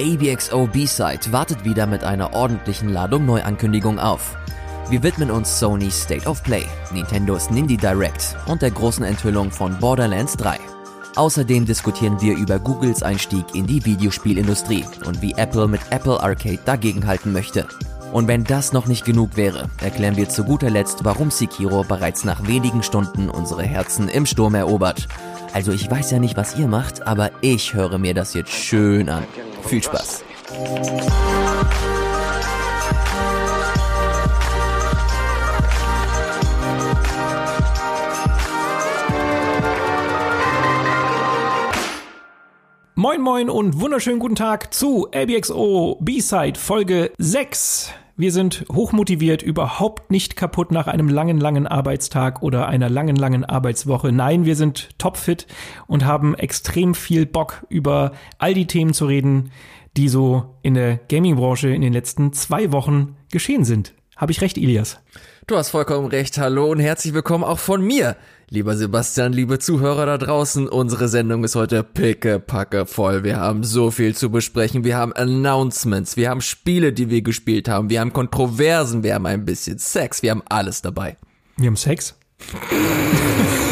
ABXO B-Side wartet wieder mit einer ordentlichen Ladung Neuankündigungen auf. Wir widmen uns Sony's State of Play, Nintendos Nindy Direct und der großen Enthüllung von Borderlands 3. Außerdem diskutieren wir über Googles Einstieg in die Videospielindustrie und wie Apple mit Apple Arcade dagegenhalten möchte. Und wenn das noch nicht genug wäre, erklären wir zu guter Letzt, warum Sekiro bereits nach wenigen Stunden unsere Herzen im Sturm erobert. Also ich weiß ja nicht, was ihr macht, aber ich höre mir das jetzt schön an. Viel Spaß. Moin moin und wunderschönen guten Tag zu ABXO B-Side Folge 6. Wir sind hochmotiviert, überhaupt nicht kaputt nach einem langen, langen Arbeitstag oder einer langen, langen Arbeitswoche. Nein, wir sind topfit und haben extrem viel Bock, über all die Themen zu reden, die so in der Gaming-Branche in den letzten zwei Wochen geschehen sind. Habe ich recht, Ilias? Du hast vollkommen recht. Hallo und herzlich willkommen auch von mir. Lieber Sebastian, liebe Zuhörer da draußen, unsere Sendung ist heute pickepacke voll. Wir haben so viel zu besprechen. Wir haben Announcements, wir haben Spiele, die wir gespielt haben, wir haben Kontroversen, wir haben ein bisschen Sex, wir haben alles dabei. Wir haben Sex?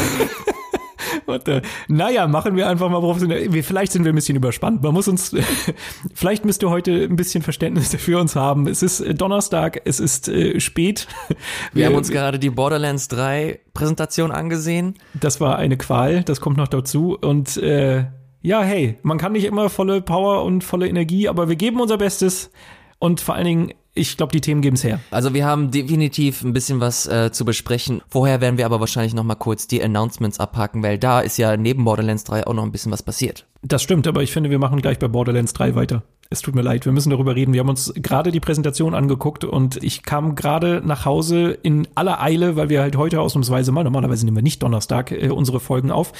Und, äh, naja, machen wir einfach mal professionell. Vielleicht sind wir ein bisschen überspannt. Man muss uns, vielleicht müsst ihr heute ein bisschen Verständnis für uns haben. Es ist äh, Donnerstag, es ist äh, spät. Wir, wir haben uns gerade die Borderlands 3 Präsentation angesehen. Das war eine Qual, das kommt noch dazu. Und äh, ja, hey, man kann nicht immer volle Power und volle Energie, aber wir geben unser Bestes. Und vor allen Dingen ich glaube, die Themen geben es her. Also wir haben definitiv ein bisschen was äh, zu besprechen. Vorher werden wir aber wahrscheinlich noch mal kurz die Announcements abhaken, weil da ist ja neben Borderlands 3 auch noch ein bisschen was passiert. Das stimmt, aber ich finde, wir machen gleich bei Borderlands 3 weiter. Es tut mir leid, wir müssen darüber reden. Wir haben uns gerade die Präsentation angeguckt und ich kam gerade nach Hause in aller Eile, weil wir halt heute ausnahmsweise mal, normalerweise nehmen wir nicht Donnerstag äh, unsere Folgen auf.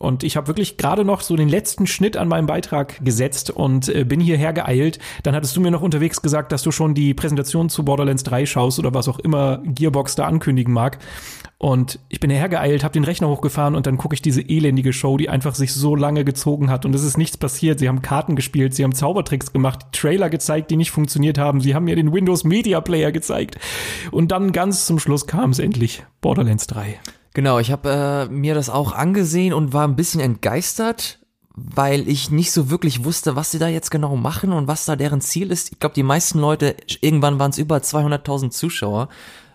Und ich habe wirklich gerade noch so den letzten Schnitt an meinem Beitrag gesetzt und äh, bin hierher geeilt. Dann hattest du mir noch unterwegs gesagt, dass du schon die Präsentation zu Borderlands 3 schaust oder was auch immer Gearbox da ankündigen mag. Und ich bin hergeeilt, habe den Rechner hochgefahren und dann gucke ich diese elendige Show, die einfach sich so lange gezogen hat und es ist nichts passiert. Sie haben Karten gespielt, sie haben Zaubertricks gemacht, Trailer gezeigt, die nicht funktioniert haben. Sie haben mir den Windows Media Player gezeigt. Und dann ganz zum Schluss kam es endlich. Borderlands 3. Genau, ich habe äh, mir das auch angesehen und war ein bisschen entgeistert, weil ich nicht so wirklich wusste, was sie da jetzt genau machen und was da deren Ziel ist. Ich glaube, die meisten Leute, irgendwann waren es über 200.000 Zuschauer,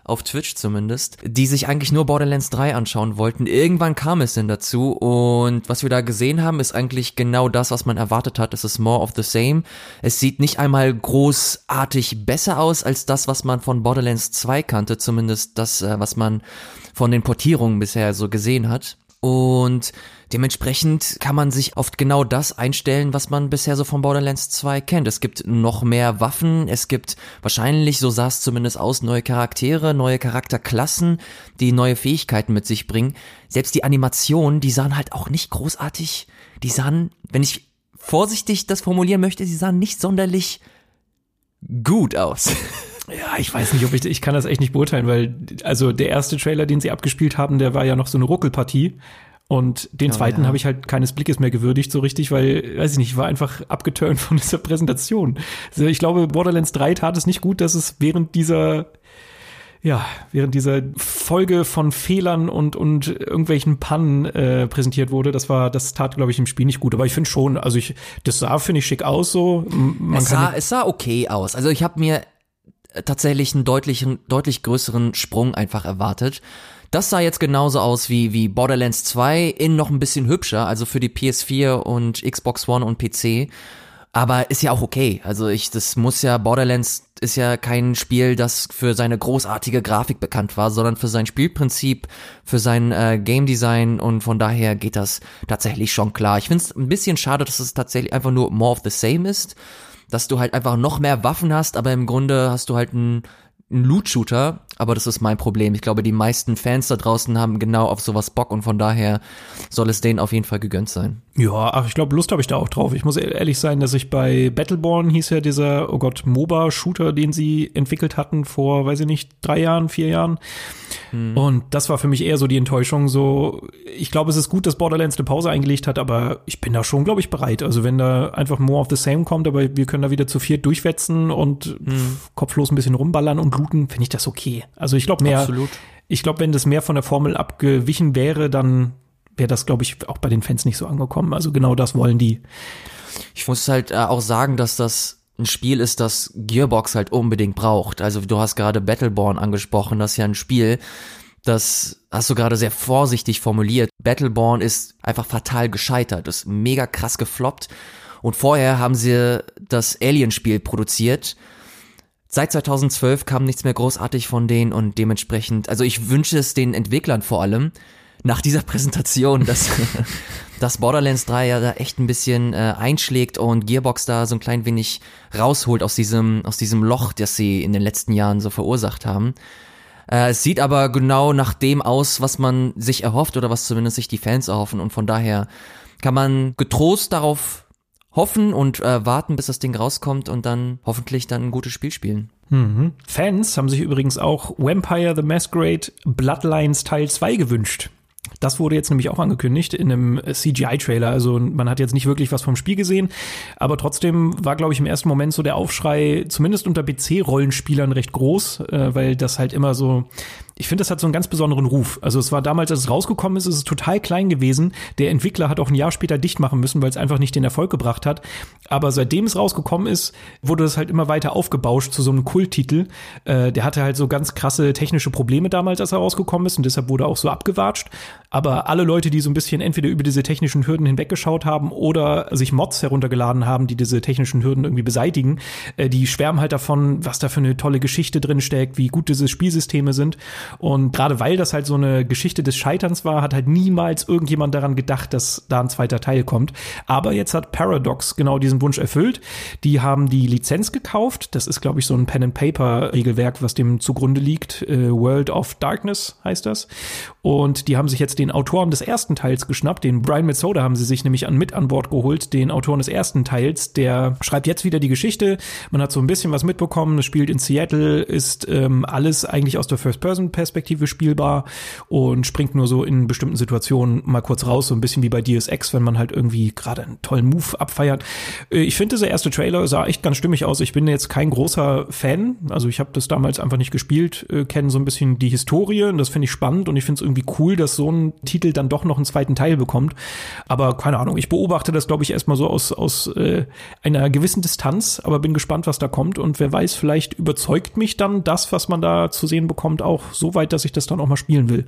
auf Twitch zumindest, die sich eigentlich nur Borderlands 3 anschauen wollten. Irgendwann kam es denn dazu und was wir da gesehen haben, ist eigentlich genau das, was man erwartet hat. Es ist more of the same. Es sieht nicht einmal großartig besser aus als das, was man von Borderlands 2 kannte, zumindest das, äh, was man von den Portierungen bisher so gesehen hat. Und dementsprechend kann man sich auf genau das einstellen, was man bisher so von Borderlands 2 kennt. Es gibt noch mehr Waffen, es gibt wahrscheinlich, so sah es zumindest aus, neue Charaktere, neue Charakterklassen, die neue Fähigkeiten mit sich bringen. Selbst die Animationen, die sahen halt auch nicht großartig, die sahen, wenn ich vorsichtig das formulieren möchte, sie sahen nicht sonderlich gut aus. Ja, ich weiß nicht, ob ich, ich kann das echt nicht beurteilen, weil, also der erste Trailer, den sie abgespielt haben, der war ja noch so eine Ruckelpartie. Und den oh, zweiten ja. habe ich halt keines Blickes mehr gewürdigt, so richtig, weil, weiß ich nicht, ich war einfach abgeturnt von dieser Präsentation. Also ich glaube, Borderlands 3 tat es nicht gut, dass es während dieser, ja, während dieser Folge von Fehlern und, und irgendwelchen Pannen äh, präsentiert wurde. Das war, das tat, glaube ich, im Spiel nicht gut. Aber ich finde schon, also ich, das sah, finde ich, schick aus so. Man es, sah, es sah okay aus. Also ich habe mir tatsächlich einen deutlichen, deutlich größeren Sprung einfach erwartet. Das sah jetzt genauso aus wie, wie Borderlands 2 in noch ein bisschen hübscher, also für die PS4 und Xbox One und PC. Aber ist ja auch okay. Also ich, das muss ja, Borderlands ist ja kein Spiel, das für seine großartige Grafik bekannt war, sondern für sein Spielprinzip, für sein äh, Game Design und von daher geht das tatsächlich schon klar. Ich finde es ein bisschen schade, dass es tatsächlich einfach nur more of the same ist dass du halt einfach noch mehr Waffen hast, aber im Grunde hast du halt einen, einen Loot-Shooter, Aber das ist mein Problem. Ich glaube, die meisten Fans da draußen haben genau auf sowas Bock und von daher soll es denen auf jeden Fall gegönnt sein. Ja, ach, ich glaube, Lust habe ich da auch drauf. Ich muss e-, ehrlich sein, dass ich bei Battleborn hieß ja dieser, oh Gott, MOBA-Shooter, den sie entwickelt hatten vor, weiß ich nicht, drei Jahren, vier Jahren. Hm. Und das war für mich eher so die Enttäuschung. So, ich glaube, es ist gut, dass Borderlands eine Pause eingelegt hat, aber ich bin da schon, glaube ich, bereit. Also wenn da einfach more of the same kommt, aber wir können da wieder zu viert durchwetzen und hm. kopflos ein bisschen rumballern und looten, finde ich das okay. Also ich glaube mehr, Absolut. ich glaube, wenn das mehr von der Formel abgewichen wäre, dann wäre das, glaube ich, auch bei den Fans nicht so angekommen. Also genau das wollen die. Ich muss halt äh, auch sagen, dass das ein Spiel ist, das Gearbox halt unbedingt braucht. Also du hast gerade Battleborn angesprochen, das ist ja ein Spiel, das hast du gerade sehr vorsichtig formuliert. Battleborn ist einfach fatal gescheitert, ist mega krass gefloppt. Und vorher haben sie das Alien-Spiel produziert Seit 2012 kam nichts mehr großartig von denen und dementsprechend, also ich wünsche es den Entwicklern vor allem, nach dieser Präsentation, dass, dass Borderlands 3 ja da echt ein bisschen äh, einschlägt und Gearbox da so ein klein wenig rausholt aus diesem, aus diesem Loch, das sie in den letzten Jahren so verursacht haben. Äh, es sieht aber genau nach dem aus, was man sich erhofft oder was zumindest sich die Fans erhoffen und von daher kann man getrost darauf hoffen und äh, warten, bis das Ding rauskommt und dann hoffentlich dann ein gutes Spiel spielen. Mhm. Fans haben sich übrigens auch Vampire the Masquerade Bloodlines Teil 2 gewünscht. Das wurde jetzt nämlich auch angekündigt in einem CGI-Trailer. Also man hat jetzt nicht wirklich was vom Spiel gesehen, aber trotzdem war, glaube ich, im ersten Moment so der Aufschrei, zumindest unter PC-Rollenspielern, recht groß, äh, weil das halt immer so ich finde, das hat so einen ganz besonderen Ruf. Also es war damals, als es rausgekommen ist, ist es total klein gewesen. Der Entwickler hat auch ein Jahr später dicht machen müssen, weil es einfach nicht den Erfolg gebracht hat. Aber seitdem es rausgekommen ist, wurde es halt immer weiter aufgebauscht zu so einem Kulttitel. Äh, der hatte halt so ganz krasse technische Probleme damals, als er rausgekommen ist und deshalb wurde auch so abgewatscht. Aber alle Leute, die so ein bisschen entweder über diese technischen Hürden hinweggeschaut haben oder sich Mods heruntergeladen haben, die diese technischen Hürden irgendwie beseitigen, äh, die schwärmen halt davon, was da für eine tolle Geschichte drin steckt, wie gut diese Spielsysteme sind. Und gerade weil das halt so eine Geschichte des Scheiterns war, hat halt niemals irgendjemand daran gedacht, dass da ein zweiter Teil kommt. Aber jetzt hat Paradox genau diesen Wunsch erfüllt. Die haben die Lizenz gekauft. Das ist, glaube ich, so ein Pen-and-Paper-Regelwerk, was dem zugrunde liegt. Äh, World of Darkness heißt das. Und die haben sich jetzt den Autoren des ersten Teils geschnappt. Den Brian Metzoda haben sie sich nämlich an, mit an Bord geholt, den Autoren des ersten Teils. Der schreibt jetzt wieder die Geschichte. Man hat so ein bisschen was mitbekommen. Es spielt in Seattle, ist ähm, alles eigentlich aus der First-Person- Perspektive spielbar und springt nur so in bestimmten Situationen mal kurz raus, so ein bisschen wie bei Deus Ex, wenn man halt irgendwie gerade einen tollen Move abfeiert. Äh, ich finde, dieser erste Trailer sah echt ganz stimmig aus. Ich bin jetzt kein großer Fan, also ich habe das damals einfach nicht gespielt, äh, kenne so ein bisschen die Historie und das finde ich spannend und ich finde es irgendwie cool, dass so ein Titel dann doch noch einen zweiten Teil bekommt. Aber keine Ahnung, ich beobachte das, glaube ich, erstmal so aus, aus äh, einer gewissen Distanz, aber bin gespannt, was da kommt und wer weiß, vielleicht überzeugt mich dann das, was man da zu sehen bekommt, auch so so weit, dass ich das dann auch mal spielen will.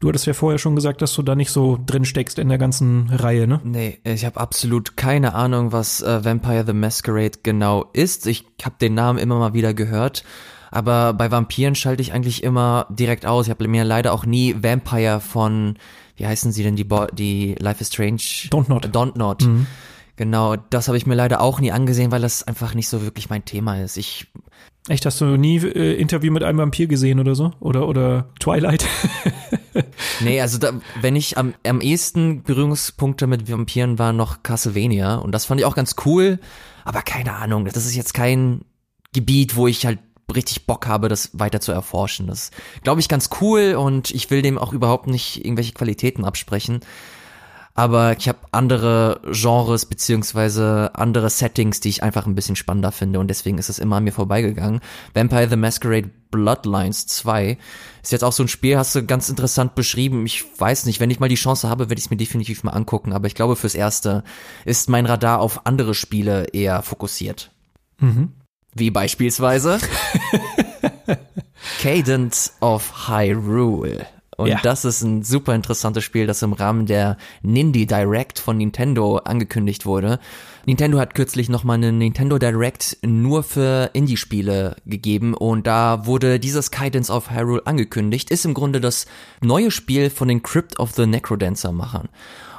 Du hattest ja vorher schon gesagt, dass du da nicht so drin steckst in der ganzen Reihe, ne? Nee, ich habe absolut keine Ahnung, was äh, Vampire the Masquerade genau ist. Ich habe den Namen immer mal wieder gehört. Aber bei Vampiren schalte ich eigentlich immer direkt aus. Ich habe mir leider auch nie Vampire von, wie heißen sie denn, die, Bo die Life is Strange? Don't Not. Don't Not. Mhm. Genau, das habe ich mir leider auch nie angesehen, weil das einfach nicht so wirklich mein Thema ist. Ich Echt, hast du nie äh, Interview mit einem Vampir gesehen oder so? Oder, oder Twilight? nee, also da, wenn ich am, am ehesten Berührungspunkte mit Vampiren war noch Castlevania und das fand ich auch ganz cool, aber keine Ahnung, das ist jetzt kein Gebiet, wo ich halt richtig Bock habe, das weiter zu erforschen. Das glaube ich ganz cool und ich will dem auch überhaupt nicht irgendwelche Qualitäten absprechen aber ich habe andere Genres beziehungsweise andere Settings, die ich einfach ein bisschen spannender finde und deswegen ist es immer an mir vorbeigegangen. Vampire the Masquerade Bloodlines 2 ist jetzt auch so ein Spiel, hast du ganz interessant beschrieben. Ich weiß nicht, wenn ich mal die Chance habe, werde ich es mir definitiv mal angucken, aber ich glaube fürs Erste ist mein Radar auf andere Spiele eher fokussiert. Mhm. Wie beispielsweise Cadence of Hyrule. Und ja. das ist ein super interessantes Spiel, das im Rahmen der Nindy Direct von Nintendo angekündigt wurde. Nintendo hat kürzlich nochmal eine Nintendo Direct nur für Indie-Spiele gegeben und da wurde dieses Guidance of Hyrule angekündigt. Ist im Grunde das neue Spiel von den Crypt of the Necrodancer Machern.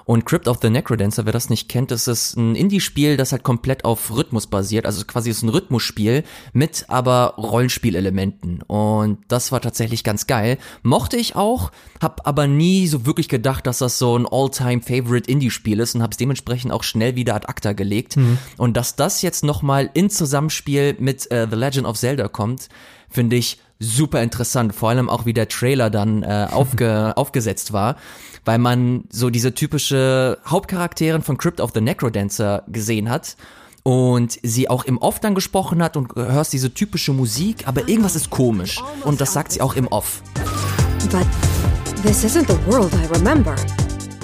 Und Crypt of the Necrodancer, wer das nicht kennt, das ist ein Indie-Spiel, das halt komplett auf Rhythmus basiert. Also quasi ist ein Rhythmusspiel mit aber Rollenspielelementen. Und das war tatsächlich ganz geil. Mochte ich auch, hab aber nie so wirklich gedacht, dass das so ein All-Time-Favorite Indie-Spiel ist und hab's dementsprechend auch schnell wieder ad acta gelegt. Mhm. Und dass das jetzt nochmal in Zusammenspiel mit äh, The Legend of Zelda kommt, finde ich super interessant. Vor allem auch wie der Trailer dann äh, aufge aufgesetzt war weil man so diese typische Hauptcharakteren von Crypt of the Necrodancer gesehen hat und sie auch im Off dann gesprochen hat und hörst diese typische Musik, aber irgendwas ist komisch und das sagt sie auch im Off. But this isn't the world I remember.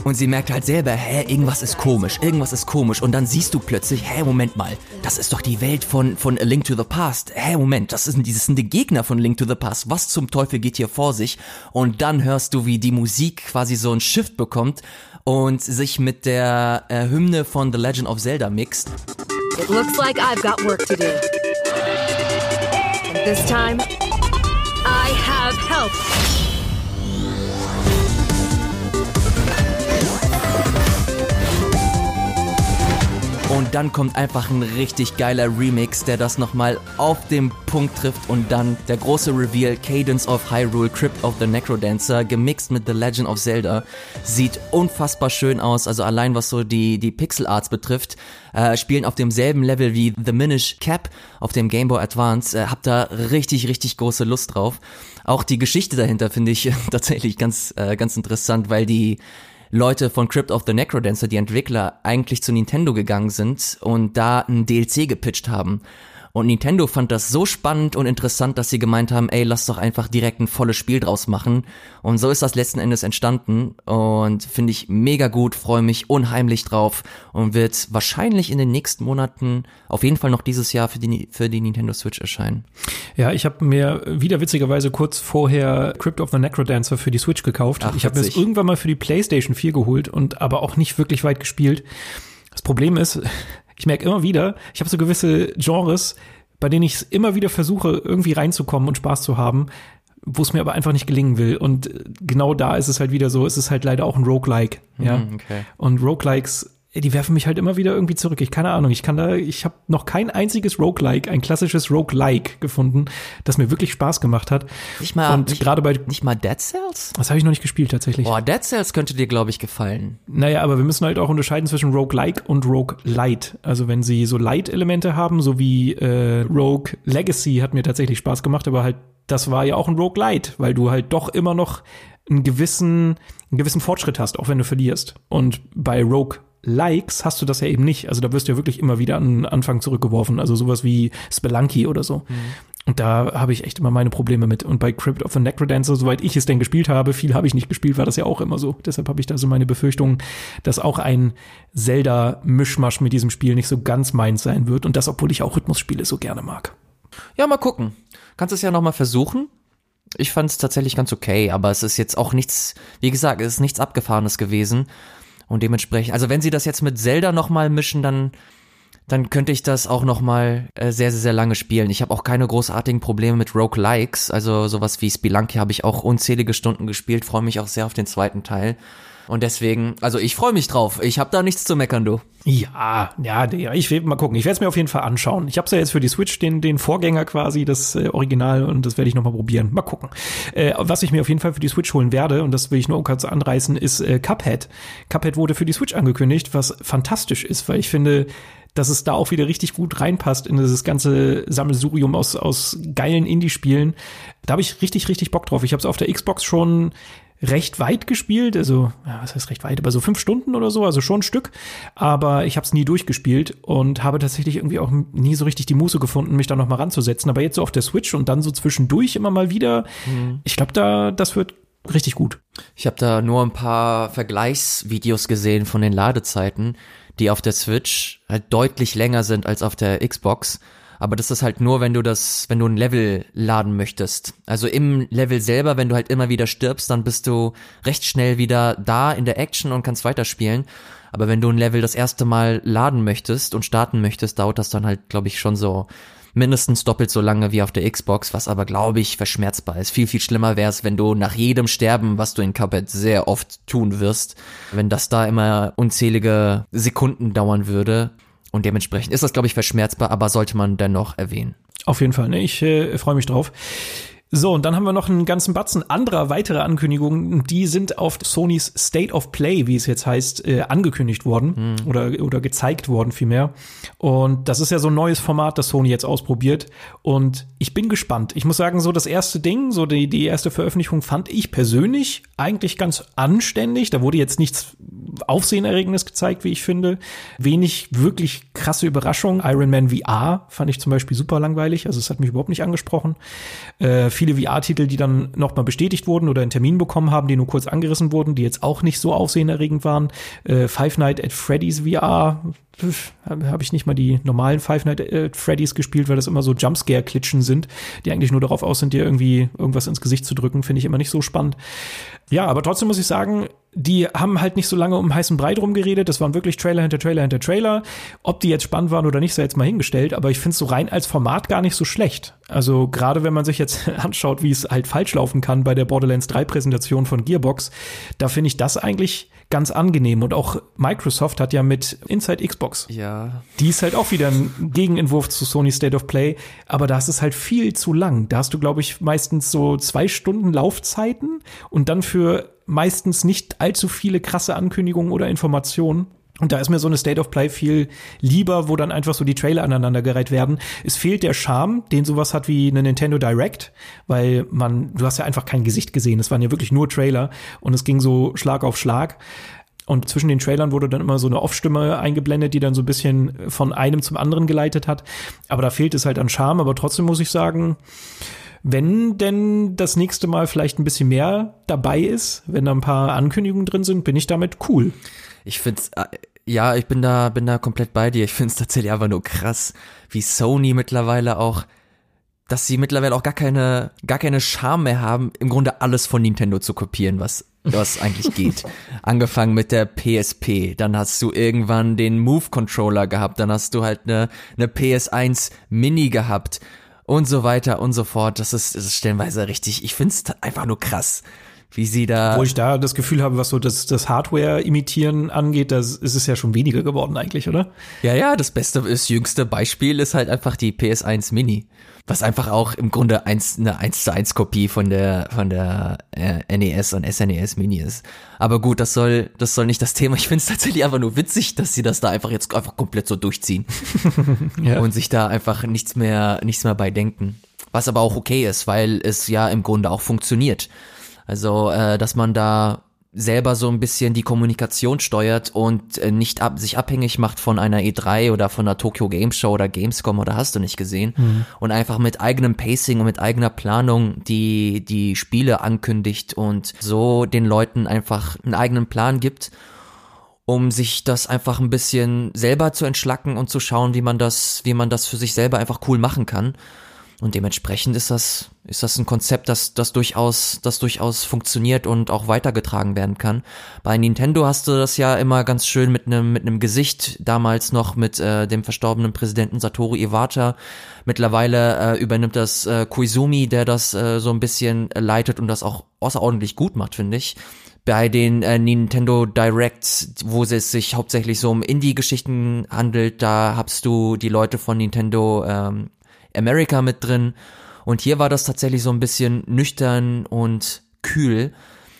Und sie merkt halt selber, hä, irgendwas ist komisch, irgendwas ist komisch. Und dann siehst du plötzlich, hä, Moment mal, das ist doch die Welt von, von A Link to the Past. Hä, Moment, das, ist, das sind die Gegner von Link to the Past. Was zum Teufel geht hier vor sich? Und dann hörst du, wie die Musik quasi so ein Shift bekommt und sich mit der äh, Hymne von The Legend of Zelda mixt. It looks like I've got work to do. And this time, I have help. Und dann kommt einfach ein richtig geiler Remix, der das nochmal auf den Punkt trifft und dann der große Reveal Cadence of Hyrule Crypt of the Necrodancer gemixt mit The Legend of Zelda. Sieht unfassbar schön aus, also allein was so die, die Pixel Arts betrifft, äh, spielen auf demselben Level wie The Minish Cap auf dem Game Boy Advance. Äh, hab da richtig, richtig große Lust drauf. Auch die Geschichte dahinter finde ich tatsächlich ganz, äh, ganz interessant, weil die Leute von Crypt of the Necrodancer, die Entwickler, eigentlich zu Nintendo gegangen sind und da ein DLC gepitcht haben. Und Nintendo fand das so spannend und interessant, dass sie gemeint haben, ey, lass doch einfach direkt ein volles Spiel draus machen. Und so ist das letzten Endes entstanden und finde ich mega gut, freue mich unheimlich drauf und wird wahrscheinlich in den nächsten Monaten auf jeden Fall noch dieses Jahr für die, für die Nintendo Switch erscheinen. Ja, ich habe mir wieder witzigerweise kurz vorher Crypt of the Necrodancer für die Switch gekauft. Ach, ich habe mir das irgendwann mal für die PlayStation 4 geholt und aber auch nicht wirklich weit gespielt. Das Problem ist, ich merke immer wieder, ich habe so gewisse Genres, bei denen ich immer wieder versuche, irgendwie reinzukommen und Spaß zu haben, wo es mir aber einfach nicht gelingen will. Und genau da ist es halt wieder so, es ist halt leider auch ein Roguelike. Ja. Mhm, okay. Und Roguelikes die werfen mich halt immer wieder irgendwie zurück. Ich keine Ahnung, ich kann da, ich habe noch kein einziges Roguelike, ein klassisches Roguelike gefunden, das mir wirklich Spaß gemacht hat. Nicht mal, und gerade bei nicht mal Dead Cells? Das habe ich noch nicht gespielt tatsächlich. Boah, Dead Cells könnte dir glaube ich gefallen. Naja, aber wir müssen halt auch unterscheiden zwischen Roguelike und Roguelite. Also wenn sie so Light-Elemente haben, so wie äh, Rogue Legacy hat mir tatsächlich Spaß gemacht, aber halt das war ja auch ein Roguelite, weil du halt doch immer noch einen gewissen, einen gewissen Fortschritt hast, auch wenn du verlierst. Und bei Rogue Likes hast du das ja eben nicht. Also da wirst du ja wirklich immer wieder an den Anfang zurückgeworfen. Also sowas wie Spelunky oder so. Mhm. Und da habe ich echt immer meine Probleme mit. Und bei Crypt of the Necrodancer, soweit ich es denn gespielt habe, viel habe ich nicht gespielt, war das ja auch immer so. Deshalb habe ich da so meine Befürchtung, dass auch ein Zelda-Mischmasch mit diesem Spiel nicht so ganz meins sein wird. Und das, obwohl ich auch Rhythmusspiele so gerne mag. Ja, mal gucken. Kannst es ja noch mal versuchen. Ich fand es tatsächlich ganz okay, aber es ist jetzt auch nichts, wie gesagt, es ist nichts Abgefahrenes gewesen. Und dementsprechend, also wenn sie das jetzt mit Zelda nochmal mischen, dann, dann könnte ich das auch nochmal äh, sehr, sehr, sehr lange spielen. Ich habe auch keine großartigen Probleme mit Roguelikes, also sowas wie Spelunky habe ich auch unzählige Stunden gespielt, freue mich auch sehr auf den zweiten Teil. Und deswegen, also ich freue mich drauf. Ich habe da nichts zu meckern, du. Ja, ja, ich will mal gucken. Ich werde es mir auf jeden Fall anschauen. Ich habe ja jetzt für die Switch den, den Vorgänger quasi, das äh, Original, und das werde ich noch mal probieren. Mal gucken. Äh, was ich mir auf jeden Fall für die Switch holen werde, und das will ich nur kurz anreißen, ist äh, Cuphead. Cuphead wurde für die Switch angekündigt, was fantastisch ist, weil ich finde, dass es da auch wieder richtig gut reinpasst in dieses ganze Sammelsurium aus, aus geilen Indie-Spielen. Da habe ich richtig, richtig Bock drauf. Ich habe es auf der Xbox schon recht weit gespielt, also ja, was heißt recht weit, aber so fünf Stunden oder so, also schon ein Stück. Aber ich habe es nie durchgespielt und habe tatsächlich irgendwie auch nie so richtig die Muße gefunden, mich da noch mal ranzusetzen. Aber jetzt so auf der Switch und dann so zwischendurch immer mal wieder. Mhm. Ich glaube, da das wird richtig gut. Ich habe da nur ein paar Vergleichsvideos gesehen von den Ladezeiten, die auf der Switch halt deutlich länger sind als auf der Xbox. Aber das ist halt nur, wenn du das, wenn du ein Level laden möchtest. Also im Level selber, wenn du halt immer wieder stirbst, dann bist du recht schnell wieder da in der Action und kannst weiterspielen. Aber wenn du ein Level das erste Mal laden möchtest und starten möchtest, dauert das dann halt, glaube ich, schon so mindestens doppelt so lange wie auf der Xbox, was aber, glaube ich, verschmerzbar ist. Viel, viel schlimmer wäre es, wenn du nach jedem Sterben, was du in Cuphead sehr oft tun wirst, wenn das da immer unzählige Sekunden dauern würde. Und dementsprechend ist das, glaube ich, verschmerzbar, aber sollte man dennoch erwähnen. Auf jeden Fall, ne? Ich äh, freue mich drauf. So, und dann haben wir noch einen ganzen Batzen anderer weitere Ankündigungen. Die sind auf Sonys State of Play, wie es jetzt heißt, äh, angekündigt worden mhm. oder, oder gezeigt worden vielmehr. Und das ist ja so ein neues Format, das Sony jetzt ausprobiert. Und ich bin gespannt. Ich muss sagen, so das erste Ding, so die, die erste Veröffentlichung fand ich persönlich eigentlich ganz anständig. Da wurde jetzt nichts Aufsehenerregendes gezeigt, wie ich finde. Wenig wirklich krasse Überraschung. Iron Man VR fand ich zum Beispiel super langweilig. Also es hat mich überhaupt nicht angesprochen. Äh, viele VR-Titel, die dann nochmal bestätigt wurden oder einen Termin bekommen haben, die nur kurz angerissen wurden, die jetzt auch nicht so aufsehenerregend waren. Äh, Five Night at Freddy's VR habe ich nicht mal die normalen Five Night at Freddy's gespielt, weil das immer so Jumpscare-Klitschen sind, die eigentlich nur darauf aus sind, dir irgendwie irgendwas ins Gesicht zu drücken, finde ich immer nicht so spannend. Ja, aber trotzdem muss ich sagen, die haben halt nicht so lange um heißen Brei drum geredet. Das waren wirklich Trailer hinter Trailer hinter Trailer. Ob die jetzt spannend waren oder nicht, sei jetzt mal hingestellt. Aber ich finde es so rein als Format gar nicht so schlecht. Also gerade wenn man sich jetzt anschaut, wie es halt falsch laufen kann bei der Borderlands 3 Präsentation von Gearbox, da finde ich das eigentlich ganz angenehm. Und auch Microsoft hat ja mit Inside Xbox. Ja. Die ist halt auch wieder ein Gegenentwurf zu Sony State of Play. Aber da ist es halt viel zu lang. Da hast du, glaube ich, meistens so zwei Stunden Laufzeiten und dann für meistens nicht allzu viele krasse Ankündigungen oder Informationen. Und da ist mir so eine State of Play viel lieber, wo dann einfach so die Trailer aneinandergereiht werden. Es fehlt der Charme, den sowas hat wie eine Nintendo Direct, weil man, du hast ja einfach kein Gesicht gesehen. Es waren ja wirklich nur Trailer und es ging so Schlag auf Schlag. Und zwischen den Trailern wurde dann immer so eine Off-Stimme eingeblendet, die dann so ein bisschen von einem zum anderen geleitet hat. Aber da fehlt es halt an Charme. Aber trotzdem muss ich sagen, wenn denn das nächste Mal vielleicht ein bisschen mehr dabei ist, wenn da ein paar Ankündigungen drin sind, bin ich damit cool. Ich find's, äh, ja, ich bin da, bin da komplett bei dir. Ich find's tatsächlich einfach nur krass, wie Sony mittlerweile auch, dass sie mittlerweile auch gar keine, gar keine Scham mehr haben, im Grunde alles von Nintendo zu kopieren, was was eigentlich geht. Angefangen mit der PSP, dann hast du irgendwann den Move Controller gehabt, dann hast du halt eine, eine PS1 Mini gehabt und so weiter und so fort. Das ist, das ist stellenweise richtig, ich find's einfach nur krass, wie sie da. Wo ich da das Gefühl habe, was so das, das Hardware-Imitieren angeht, das ist es ja schon weniger geworden eigentlich, oder? Ja, ja, das beste, das jüngste Beispiel ist halt einfach die PS1 Mini was einfach auch im Grunde eins, eine 1 zu 1 Kopie von der, von der äh, NES und SNES Mini ist. Aber gut, das soll, das soll nicht das Thema. Ich finde es tatsächlich einfach nur witzig, dass sie das da einfach jetzt einfach komplett so durchziehen. ja. Und sich da einfach nichts mehr, nichts mehr bei denken. Was aber auch okay ist, weil es ja im Grunde auch funktioniert. Also, äh, dass man da selber so ein bisschen die Kommunikation steuert und äh, nicht ab, sich abhängig macht von einer E3 oder von einer Tokyo Game Show oder Gamescom oder hast du nicht gesehen mhm. und einfach mit eigenem Pacing und mit eigener Planung die die Spiele ankündigt und so den Leuten einfach einen eigenen Plan gibt, um sich das einfach ein bisschen selber zu entschlacken und zu schauen, wie man das wie man das für sich selber einfach cool machen kann und dementsprechend ist das, ist das ein Konzept, das, das durchaus, das durchaus funktioniert und auch weitergetragen werden kann. Bei Nintendo hast du das ja immer ganz schön mit einem, mit einem Gesicht, damals noch mit äh, dem verstorbenen Präsidenten Satoru Iwata. Mittlerweile äh, übernimmt das äh, Koizumi, der das äh, so ein bisschen leitet und das auch außerordentlich gut macht, finde ich bei den äh, Nintendo Directs, wo es sich hauptsächlich so um Indie-Geschichten handelt, da hast du die Leute von Nintendo ähm, America mit drin. Und hier war das tatsächlich so ein bisschen nüchtern und kühl.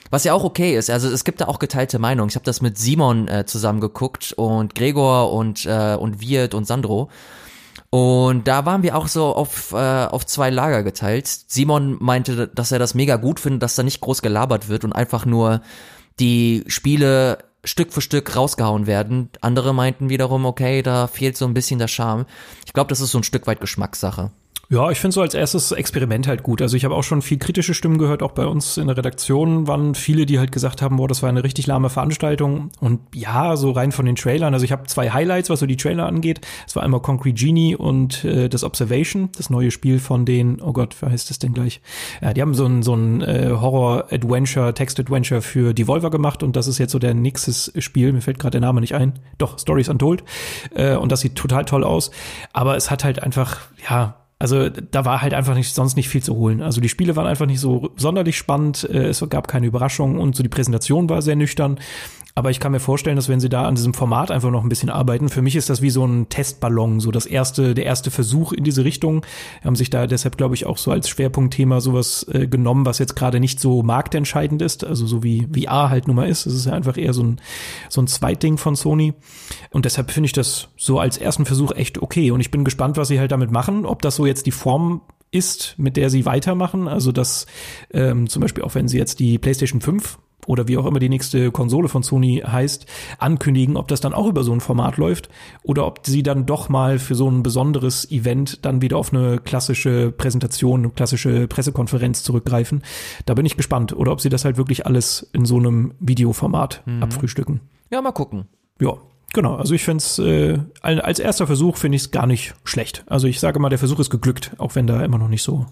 Was ja auch okay ist. Also es gibt da auch geteilte Meinungen. Ich habe das mit Simon äh, zusammen geguckt und Gregor und äh, und Wirt und Sandro. Und da waren wir auch so auf, äh, auf zwei Lager geteilt. Simon meinte, dass er das mega gut findet, dass da nicht groß gelabert wird und einfach nur die Spiele Stück für Stück rausgehauen werden. Andere meinten wiederum, okay, da fehlt so ein bisschen der Charme. Ich glaube, das ist so ein Stück weit Geschmackssache. Ja, ich finde so als erstes Experiment halt gut. Also ich habe auch schon viel kritische Stimmen gehört, auch bei uns in der Redaktion waren viele, die halt gesagt haben, boah, das war eine richtig lahme Veranstaltung. Und ja, so rein von den Trailern. Also ich habe zwei Highlights, was so die Trailer angeht. Es war einmal Concrete Genie und äh, das Observation, das neue Spiel von den, oh Gott, wer heißt das denn gleich? Ja, die haben so ein, so ein äh, Horror-Adventure, Text-Adventure für Devolver gemacht und das ist jetzt so der Nixes-Spiel. Mir fällt gerade der Name nicht ein. Doch, Stories Untold. Äh, und das sieht total toll aus. Aber es hat halt einfach, ja, Also da war halt einfach nicht sonst nicht viel zu holen. Also die Spiele waren einfach nicht so sonderlich spannend, äh, es gab keine Überraschungen und so die Präsentation war sehr nüchtern. Aber ich kann mir vorstellen, dass wenn sie da an diesem Format einfach noch ein bisschen arbeiten, für mich ist das wie so ein Testballon, so das erste, der erste Versuch in diese Richtung. Haben sich da deshalb, glaube ich, auch so als Schwerpunktthema sowas äh, genommen, was jetzt gerade nicht so marktentscheidend ist, also so wie VR halt nun mal ist. Es ist ja einfach eher so ein, so ein Zweitding von Sony. Und deshalb finde ich das so als ersten Versuch echt okay. Und ich bin gespannt, was sie halt damit machen, ob das so jetzt die Form ist, mit der sie weitermachen. Also dass ähm, zum Beispiel auch wenn sie jetzt die PlayStation 5 oder wie auch immer die nächste Konsole von Sony heißt, ankündigen, ob das dann auch über so ein Format läuft oder ob sie dann doch mal für so ein besonderes Event dann wieder auf eine klassische Präsentation, eine klassische Pressekonferenz zurückgreifen. Da bin ich gespannt. Oder ob sie das halt wirklich alles in so einem Videoformat mhm. abfrühstücken. Ja, mal gucken. Ja, Genau, also ich finde es äh, als erster Versuch finde ich es gar nicht schlecht. Also ich sage mal, der Versuch ist geglückt, auch wenn da immer noch nicht so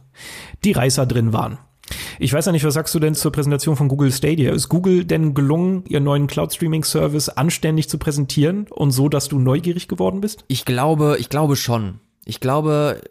die Reißer drin waren. Ich weiß ja nicht, was sagst du denn zur Präsentation von Google Stadia? Ist Google denn gelungen, ihren neuen Cloud-Streaming-Service anständig zu präsentieren und so, dass du neugierig geworden bist? Ich glaube, ich glaube schon. Ich glaube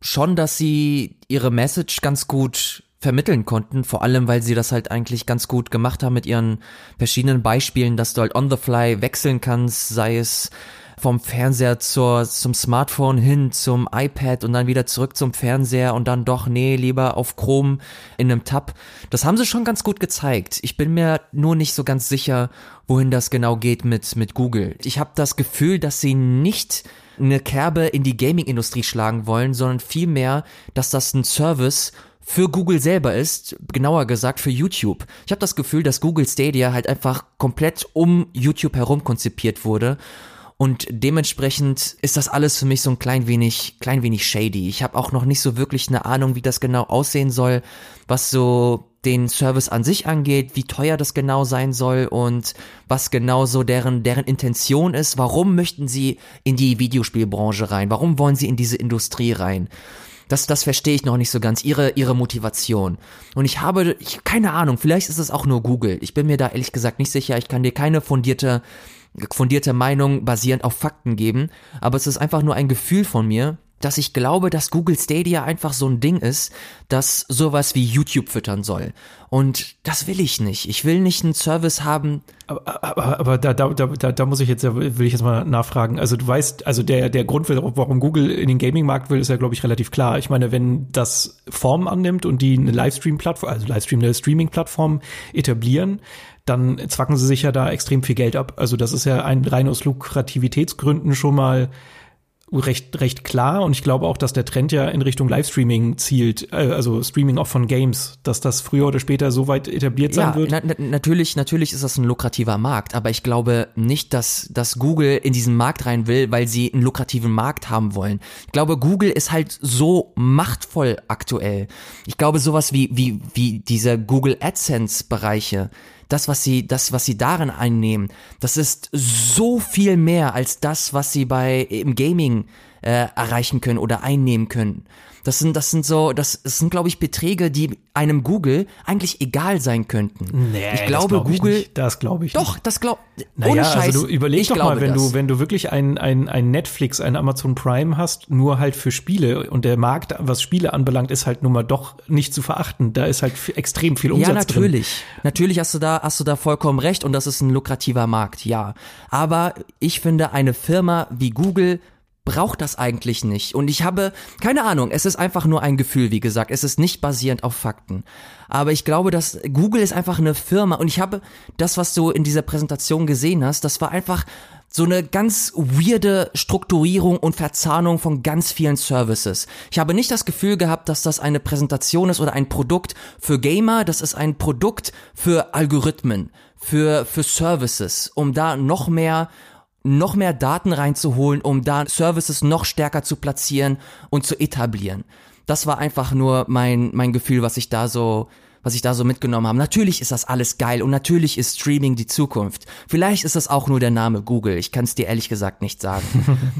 schon, dass sie ihre Message ganz gut vermitteln konnten, vor allem weil sie das halt eigentlich ganz gut gemacht haben mit ihren verschiedenen Beispielen, dass du halt on the fly wechseln kannst, sei es vom Fernseher zur, zum Smartphone hin zum iPad und dann wieder zurück zum Fernseher und dann doch, nee, lieber auf Chrome in einem Tab. Das haben sie schon ganz gut gezeigt. Ich bin mir nur nicht so ganz sicher, wohin das genau geht mit, mit Google. Ich habe das Gefühl, dass sie nicht eine Kerbe in die Gaming-Industrie schlagen wollen, sondern vielmehr, dass das ein Service für Google selber ist, genauer gesagt für YouTube. Ich habe das Gefühl, dass Google Stadia halt einfach komplett um YouTube herum konzipiert wurde und dementsprechend ist das alles für mich so ein klein wenig, klein wenig shady. Ich habe auch noch nicht so wirklich eine Ahnung, wie das genau aussehen soll, was so den Service an sich angeht, wie teuer das genau sein soll und was genau so deren, deren Intention ist. Warum möchten sie in die Videospielbranche rein? Warum wollen sie in diese Industrie rein? Das, das verstehe ich noch nicht so ganz, ihre, ihre Motivation. Und ich habe, ich, keine Ahnung, vielleicht ist es auch nur Google. Ich bin mir da ehrlich gesagt nicht sicher. Ich kann dir keine fundierte fundierte Meinung basierend auf Fakten geben, aber es ist einfach nur ein Gefühl von mir, dass ich glaube, dass Google Stadia einfach so ein Ding ist, das sowas wie YouTube füttern soll. Und das will ich nicht. Ich will nicht einen Service haben. Aber, aber, aber da, da, da, da muss ich jetzt, will ich jetzt mal nachfragen. Also du weißt, also der, der Grund, warum Google in den Gaming-Markt will, ist ja, glaube ich, relativ klar. Ich meine, wenn das Form annimmt und die eine Livestream-Plattform, also Livestream, eine Streaming-Plattform etablieren, dann zwacken sie sich ja da extrem viel Geld ab. Also das ist ja ein rein aus Lukrativitätsgründen schon mal recht recht klar und ich glaube auch, dass der Trend ja in Richtung Livestreaming zielt, äh, also Streaming auch von Games, dass das früher oder später so weit etabliert sein ja, wird. Na, na, natürlich, natürlich ist das ein lukrativer Markt, aber ich glaube nicht, dass dass Google in diesen Markt rein will, weil sie einen lukrativen Markt haben wollen. Ich glaube, Google ist halt so machtvoll aktuell. Ich glaube, sowas wie wie wie diese Google AdSense Bereiche das, was sie, das, was sie darin einnehmen, das ist so viel mehr als das, was sie bei im Gaming äh, erreichen können oder einnehmen können. Das sind, das sind so, das, das sind, glaube ich, Beträge, die einem Google eigentlich egal sein könnten. Nee, ich glaube, das glaub Google. Ich das glaube ich. Doch, nicht. das glaube naja, ohne Scheiß. Also du überleg doch mal, wenn das. du, wenn du wirklich ein, ein, ein Netflix, ein Amazon Prime hast, nur halt für Spiele und der Markt, was Spiele anbelangt, ist halt nun mal doch nicht zu verachten. Da ist halt extrem viel Umsatz Ja, natürlich. Drin. Natürlich hast du da, hast du da vollkommen recht und das ist ein lukrativer Markt, ja. Aber ich finde, eine Firma wie Google braucht das eigentlich nicht. Und ich habe, keine Ahnung, es ist einfach nur ein Gefühl, wie gesagt. Es ist nicht basierend auf Fakten. Aber ich glaube, dass Google ist einfach eine Firma. Und ich habe das, was du in dieser Präsentation gesehen hast, das war einfach so eine ganz weirde Strukturierung und Verzahnung von ganz vielen Services. Ich habe nicht das Gefühl gehabt, dass das eine Präsentation ist oder ein Produkt für Gamer, das ist ein Produkt für Algorithmen, für, für Services, um da noch mehr noch mehr Daten reinzuholen, um da Services noch stärker zu platzieren und zu etablieren. Das war einfach nur mein, mein Gefühl, was ich da so, was ich da so mitgenommen habe. Natürlich ist das alles geil und natürlich ist Streaming die Zukunft. Vielleicht ist das auch nur der Name Google. Ich kann es dir ehrlich gesagt nicht sagen.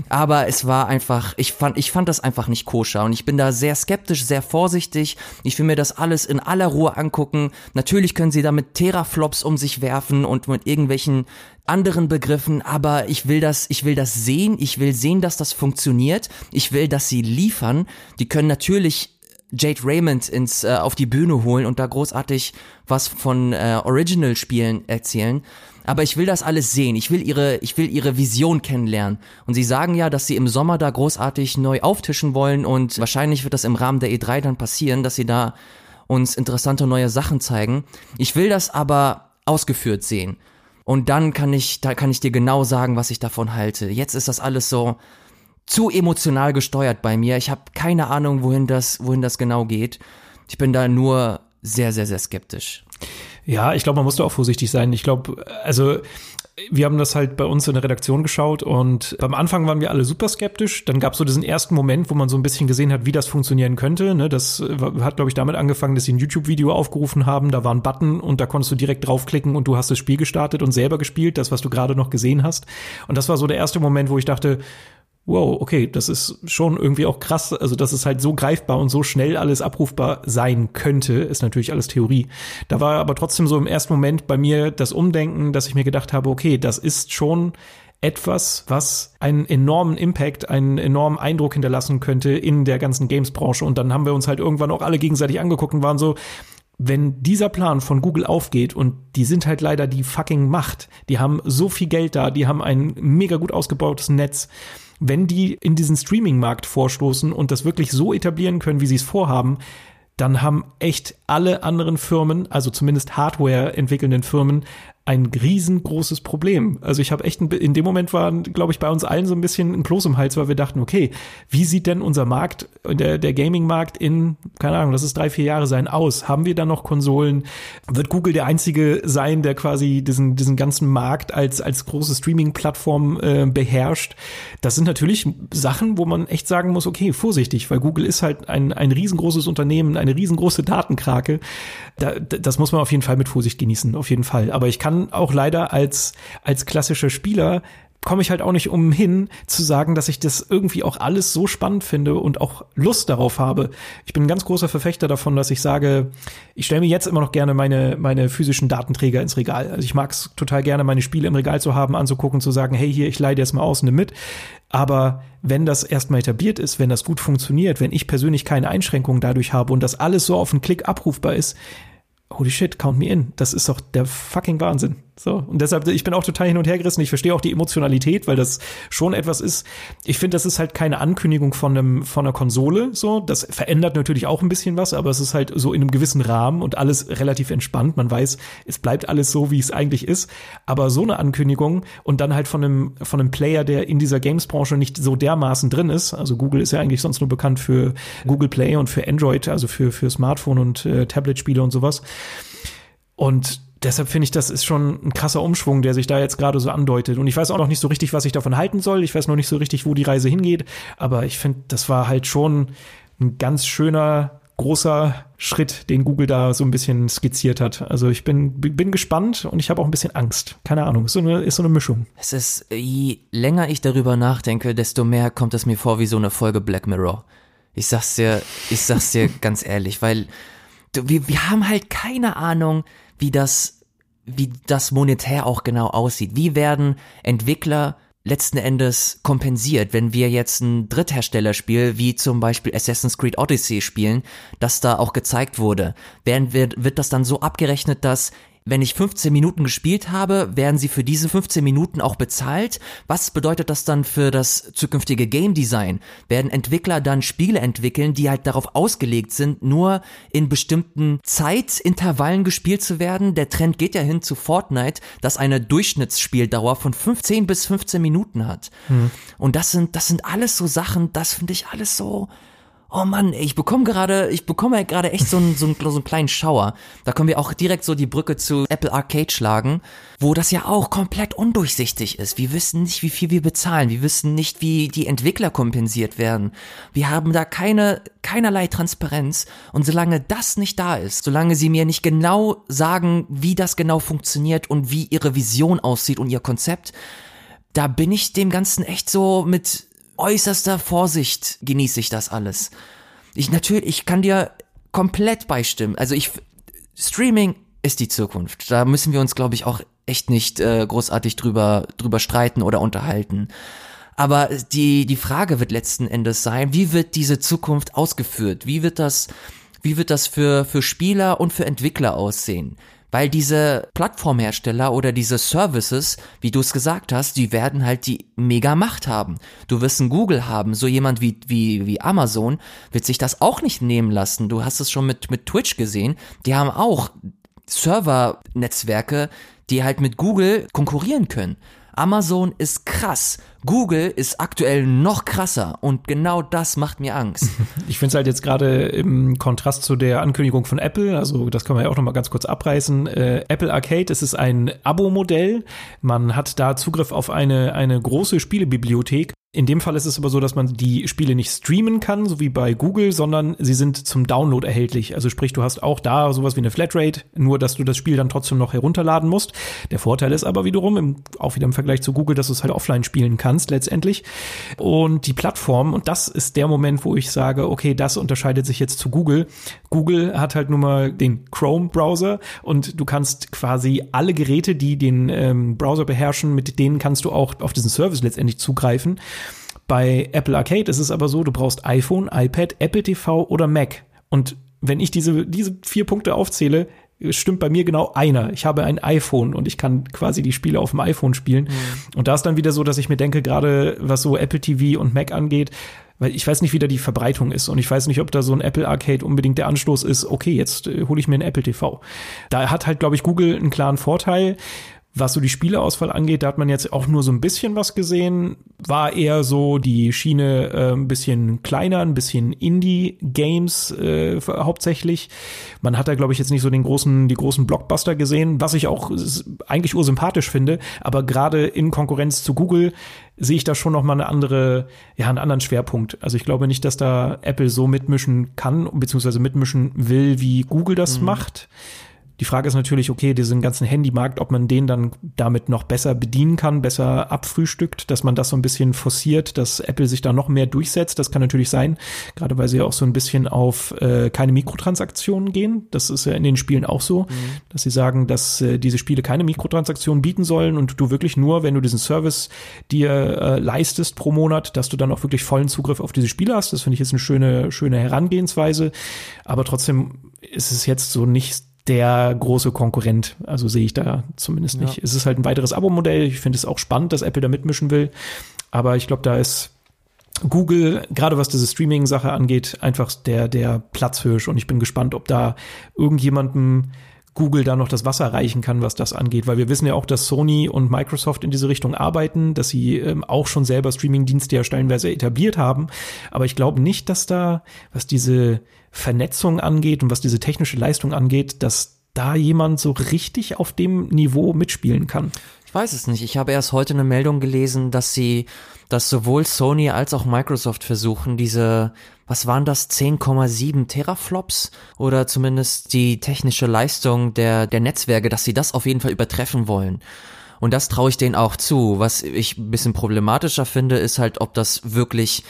Aber es war einfach, ich fand, ich fand das einfach nicht koscher und ich bin da sehr skeptisch, sehr vorsichtig. Ich will mir das alles in aller Ruhe angucken. Natürlich können sie damit Teraflops um sich werfen und mit irgendwelchen anderen Begriffen, aber ich will das, ich will das sehen, ich will sehen, dass das funktioniert, ich will, dass sie liefern. Die können natürlich Jade Raymond ins äh, auf die Bühne holen und da großartig was von äh, Original Spielen erzählen, aber ich will das alles sehen. Ich will ihre ich will ihre Vision kennenlernen und sie sagen ja, dass sie im Sommer da großartig neu auftischen wollen und wahrscheinlich wird das im Rahmen der E3 dann passieren, dass sie da uns interessante neue Sachen zeigen. Ich will das aber ausgeführt sehen. Und dann kann ich, da kann ich dir genau sagen, was ich davon halte. Jetzt ist das alles so, zu emotional gesteuert bei mir. Ich habe keine Ahnung, wohin das, wohin das genau geht. Ich bin da nur sehr, sehr, sehr skeptisch. Ja, ich glaube, man muss da auch vorsichtig sein. Ich glaube, also wir haben das halt bei uns in der Redaktion geschaut und am Anfang waren wir alle super skeptisch. Dann gab es so diesen ersten Moment, wo man so ein bisschen gesehen hat, wie das funktionieren könnte. Ne, das hat, glaube ich, damit angefangen, dass sie ein YouTube-Video aufgerufen haben. Da war ein Button und da konntest du direkt draufklicken und du hast das Spiel gestartet und selber gespielt, das, was du gerade noch gesehen hast. Und das war so der erste Moment, wo ich dachte, wow, okay, das ist schon irgendwie auch krass, also dass es halt so greifbar und so schnell alles abrufbar sein könnte, ist natürlich alles Theorie. Da war aber trotzdem so im ersten Moment bei mir das Umdenken, dass ich mir gedacht habe, okay, das ist schon etwas, was einen enormen Impact, einen enormen Eindruck hinterlassen könnte in der ganzen Games-Branche. Und dann haben wir uns halt irgendwann auch alle gegenseitig angeguckt und waren so, wenn dieser Plan von Google aufgeht und die sind halt leider die fucking Macht, die haben so viel Geld da, die haben ein mega gut ausgebautes Netz, wenn die in diesen Streaming-Markt vorstoßen und das wirklich so etablieren können, wie sie es vorhaben, dann haben echt alle anderen Firmen, also zumindest Hardware entwickelnden Firmen, ein riesengroßes Problem. Also ich habe echt, ein, in dem Moment war, glaube ich, bei uns allen so ein bisschen ein Kloß im Hals, weil wir dachten, okay, wie sieht denn unser Markt, der, der Gaming-Markt in, keine Ahnung, das ist drei, vier Jahre sein, aus? Haben wir da noch Konsolen? Wird Google der einzige sein, der quasi diesen, diesen ganzen Markt als, als große Streaming-Plattform äh, beherrscht? Das sind natürlich Sachen, wo man echt sagen muss, okay, vorsichtig, weil Google ist halt ein, ein riesengroßes Unternehmen, eine riesengroße Datenkrake. Da, das muss man auf jeden Fall mit Vorsicht genießen, auf jeden Fall. Aber ich kann auch leider als, als klassischer Spieler komme ich halt auch nicht umhin zu sagen, dass ich das irgendwie auch alles so spannend finde und auch Lust darauf habe. Ich bin ein ganz großer Verfechter davon, dass ich sage, ich stelle mir jetzt immer noch gerne meine, meine physischen Datenträger ins Regal. Also ich mag es total gerne, meine Spiele im Regal zu haben, anzugucken, zu sagen, hey, hier, ich leide jetzt mal aus, nimm mit. Aber wenn das erstmal etabliert ist, wenn das gut funktioniert, wenn ich persönlich keine Einschränkungen dadurch habe und das alles so auf einen Klick abrufbar ist, holy shit, count me in. Das ist doch der fucking Wahnsinn. So. Und deshalb, ich bin auch total hin und her gerissen. Ich verstehe auch die Emotionalität, weil das schon etwas ist. Ich finde, das ist halt keine Ankündigung von einem, von einer Konsole, so. Das verändert natürlich auch ein bisschen was, aber es ist halt so in einem gewissen Rahmen und alles relativ entspannt. Man weiß, es bleibt alles so, wie es eigentlich ist. Aber so eine Ankündigung und dann halt von einem, von einem Player, der in dieser Games-Branche nicht so dermaßen drin ist. Also Google ist ja eigentlich sonst nur bekannt für Google Play und für Android, also für, für Smartphone und äh, Tablet-Spiele und sowas. Und deshalb finde ich, das ist schon ein krasser Umschwung, der sich da jetzt gerade so andeutet. Und ich weiß auch noch nicht so richtig, was ich davon halten soll. Ich weiß noch nicht so richtig, wo die Reise hingeht. Aber ich finde, das war halt schon ein ganz schöner, großer Schritt, den Google da so ein bisschen skizziert hat. Also ich bin, bin gespannt und ich habe auch ein bisschen Angst. Keine Ahnung, ist so eine, ist so eine Mischung. Es ist, je länger ich darüber nachdenke, desto mehr kommt es mir vor wie so eine Folge Black Mirror. Ich sag's dir, ich sag's dir ganz ehrlich, weil wir, wir haben halt keine Ahnung, wie das, wie das monetär auch genau aussieht. Wie werden Entwickler letzten Endes kompensiert, wenn wir jetzt ein Drittherstellerspiel wie zum Beispiel Assassin's Creed Odyssey spielen, das da auch gezeigt wurde. Werden wird, wird das dann so abgerechnet, dass wenn ich 15 Minuten gespielt habe, werden sie für diese 15 Minuten auch bezahlt? Was bedeutet das dann für das zukünftige Game Design? Werden Entwickler dann Spiele entwickeln, die halt darauf ausgelegt sind, nur in bestimmten Zeitintervallen gespielt zu werden? Der Trend geht ja hin zu Fortnite, das eine Durchschnittsspieldauer von 15 bis 15 Minuten hat. Hm. Und das sind, das sind alles so Sachen, das finde ich alles so, Oh Mann, ich bekomme gerade, ich bekomme gerade echt so einen, so, einen, so einen kleinen Schauer. Da können wir auch direkt so die Brücke zu Apple Arcade schlagen, wo das ja auch komplett undurchsichtig ist. Wir wissen nicht, wie viel wir bezahlen. Wir wissen nicht, wie die Entwickler kompensiert werden. Wir haben da keine, keinerlei Transparenz. Und solange das nicht da ist, solange sie mir nicht genau sagen, wie das genau funktioniert und wie ihre Vision aussieht und ihr Konzept, da bin ich dem Ganzen echt so mit äußerster Vorsicht genieße ich das alles. Ich natürlich, ich kann dir komplett beistimmen. Also ich, Streaming ist die Zukunft. Da müssen wir uns, glaube ich, auch echt nicht äh, großartig drüber, drüber streiten oder unterhalten. Aber die, die Frage wird letzten Endes sein, wie wird diese Zukunft ausgeführt? Wie wird das, wie wird das für, für Spieler und für Entwickler aussehen? Weil diese Plattformhersteller oder diese Services, wie du es gesagt hast, die werden halt die mega Macht haben. Du wirst ein Google haben, so jemand wie, wie, wie Amazon wird sich das auch nicht nehmen lassen. Du hast es schon mit, mit Twitch gesehen. Die haben auch Servernetzwerke, die halt mit Google konkurrieren können. Amazon ist krass. Google ist aktuell noch krasser und genau das macht mir Angst. Ich finde es halt jetzt gerade im Kontrast zu der Ankündigung von Apple, also das kann man ja auch noch mal ganz kurz abreißen. Äh, Apple Arcade, es ist ein Abo-Modell. Man hat da Zugriff auf eine, eine große Spielebibliothek in dem Fall ist es aber so, dass man die Spiele nicht streamen kann, so wie bei Google, sondern sie sind zum Download erhältlich. Also sprich, du hast auch da sowas wie eine Flatrate, nur dass du das Spiel dann trotzdem noch herunterladen musst. Der Vorteil ist aber wiederum, im, auch wieder im Vergleich zu Google, dass du es halt offline spielen kannst letztendlich. Und die Plattform, und das ist der Moment, wo ich sage, okay, das unterscheidet sich jetzt zu Google. Google hat halt nun mal den Chrome-Browser und du kannst quasi alle Geräte, die den ähm, Browser beherrschen, mit denen kannst du auch auf diesen Service letztendlich zugreifen. Bei Apple Arcade ist es aber so, du brauchst iPhone, iPad, Apple TV oder Mac. Und wenn ich diese, diese vier Punkte aufzähle, stimmt bei mir genau einer. Ich habe ein iPhone und ich kann quasi die Spiele auf dem iPhone spielen. Mhm. Und da ist dann wieder so, dass ich mir denke, gerade was so Apple TV und Mac angeht, weil ich weiß nicht, wie da die Verbreitung ist und ich weiß nicht, ob da so ein Apple Arcade unbedingt der Anstoß ist, okay, jetzt äh, hole ich mir ein Apple TV. Da hat halt, glaube ich, Google einen klaren Vorteil. Was so die Spieleauswahl angeht, da hat man jetzt auch nur so ein bisschen was gesehen. War eher so die Schiene äh, ein bisschen kleiner, ein bisschen Indie-Games äh, hauptsächlich. Man hat da, glaube ich, jetzt nicht so den großen, die großen Blockbuster gesehen, was ich auch eigentlich ursympathisch finde. Aber gerade in Konkurrenz zu Google sehe ich da schon noch mal eine andere, ja, einen anderen Schwerpunkt. Also ich glaube nicht, dass da Apple so mitmischen kann, beziehungsweise mitmischen will, wie Google das mhm. macht. Die Frage ist natürlich, okay, diesen ganzen Handymarkt, ob man den dann damit noch besser bedienen kann, besser abfrühstückt, dass man das so ein bisschen forciert, dass Apple sich da noch mehr durchsetzt. Das kann natürlich sein, gerade weil sie ja auch so ein bisschen auf äh, keine Mikrotransaktionen gehen. Das ist ja in den Spielen auch so, mhm. dass sie sagen, dass äh, diese Spiele keine Mikrotransaktionen bieten sollen und du wirklich nur, wenn du diesen Service dir äh, leistest pro Monat, dass du dann auch wirklich vollen Zugriff auf diese Spiele hast. Das finde ich jetzt eine schöne, schöne Herangehensweise. Aber trotzdem ist es jetzt so nicht der große Konkurrent. Also sehe ich da zumindest nicht. Ja. Es ist halt ein weiteres Abo-Modell. Ich finde es auch spannend, dass Apple da mitmischen will. Aber ich glaube, da ist Google, gerade was diese Streaming-Sache angeht, einfach der, der Platzhirsch. Und ich bin gespannt, ob da irgendjemandem Google da noch das Wasser reichen kann, was das angeht, weil wir wissen ja auch, dass Sony und Microsoft in diese Richtung arbeiten, dass sie ähm, auch schon selber Streaming-Dienste ja stellenweise etabliert haben. Aber ich glaube nicht, dass da, was diese Vernetzung angeht und was diese technische Leistung angeht, dass da jemand so richtig auf dem Niveau mitspielen kann. Ich weiß es nicht. Ich habe erst heute eine Meldung gelesen, dass sie, dass sowohl Sony als auch Microsoft versuchen, diese, was waren das, 10,7 Teraflops oder zumindest die technische Leistung der, der Netzwerke, dass sie das auf jeden Fall übertreffen wollen. Und das traue ich denen auch zu. Was ich ein bisschen problematischer finde, ist halt, ob das wirklich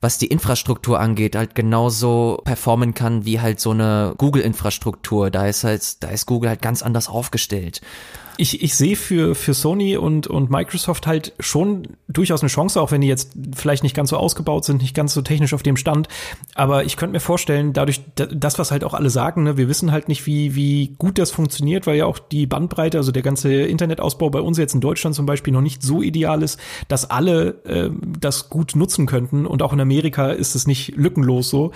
was die Infrastruktur angeht, halt genauso performen kann wie halt so eine Google-Infrastruktur. Da ist halt, da ist Google halt ganz anders aufgestellt ich, ich sehe für, für Sony und, und Microsoft halt schon durchaus eine Chance, auch wenn die jetzt vielleicht nicht ganz so ausgebaut sind, nicht ganz so technisch auf dem Stand. Aber ich könnte mir vorstellen, dadurch, das, was halt auch alle sagen, ne, wir wissen halt nicht, wie, wie gut das funktioniert, weil ja auch die Bandbreite, also der ganze Internetausbau bei uns jetzt in Deutschland zum Beispiel noch nicht so ideal ist, dass alle äh, das gut nutzen könnten. Und auch in Amerika ist es nicht lückenlos so.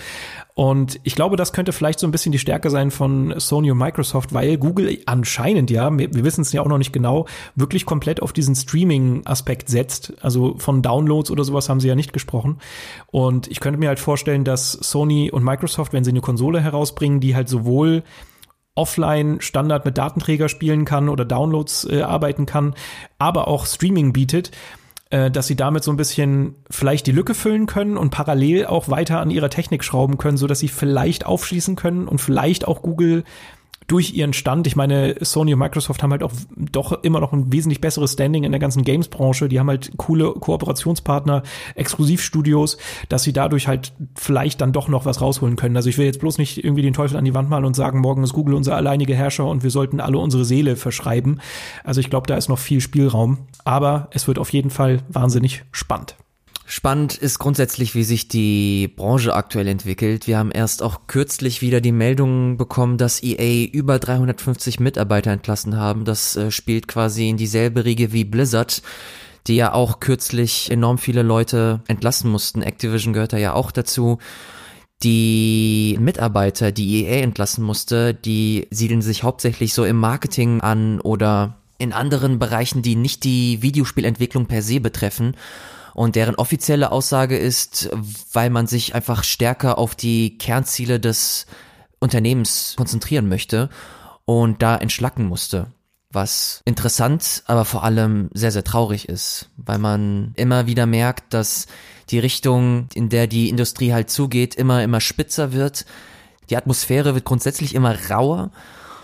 Und ich glaube, das könnte vielleicht so ein bisschen die Stärke sein von Sony und Microsoft, weil Google anscheinend ja, wir, wissen es ja auch noch nicht genau, wirklich komplett auf diesen Streaming-Aspekt setzt. Also von Downloads oder sowas haben sie ja nicht gesprochen. Und ich könnte mir halt vorstellen, dass Sony und Microsoft, wenn sie eine Konsole herausbringen, die halt sowohl offline Standard mit Datenträger spielen kann oder Downloads äh, arbeiten kann, aber auch Streaming bietet, äh, dass sie damit so ein bisschen vielleicht die Lücke füllen können und parallel auch weiter an ihrer Technik schrauben können, so dass sie vielleicht aufschließen können und vielleicht auch Google durch ihren Stand, ich meine, Sony und Microsoft haben halt auch doch immer noch ein wesentlich besseres Standing in der ganzen Games-Branche. Die haben halt coole Kooperationspartner, Exklusivstudios, dass sie dadurch halt vielleicht dann doch noch was rausholen können. Also ich will jetzt bloß nicht irgendwie den Teufel an die Wand malen und sagen, morgen ist Google unser alleinige Herrscher und wir sollten alle unsere Seele verschreiben. Also ich glaube, da ist noch viel Spielraum. Aber es wird auf jeden Fall wahnsinnig spannend. Spannend ist grundsätzlich, wie sich die Branche aktuell entwickelt. Wir haben erst auch kürzlich wieder die Meldung bekommen, dass EA über 350 Mitarbeiter entlassen haben. Das äh, spielt quasi in dieselbe Riege wie Blizzard, die ja auch kürzlich enorm viele Leute entlassen mussten. Activision gehört da ja auch dazu. Die Mitarbeiter, die EA entlassen musste, die siedeln sich hauptsächlich so im Marketing an oder in anderen Bereichen, die nicht die Videospielentwicklung per se betreffen. Und deren offizielle Aussage ist, weil man sich einfach stärker auf die Kernziele des Unternehmens konzentrieren möchte und da entschlacken musste. Was interessant, aber vor allem sehr, sehr traurig ist, weil man immer wieder merkt, dass die Richtung, in der die Industrie halt zugeht, immer, immer spitzer wird. Die Atmosphäre wird grundsätzlich immer rauer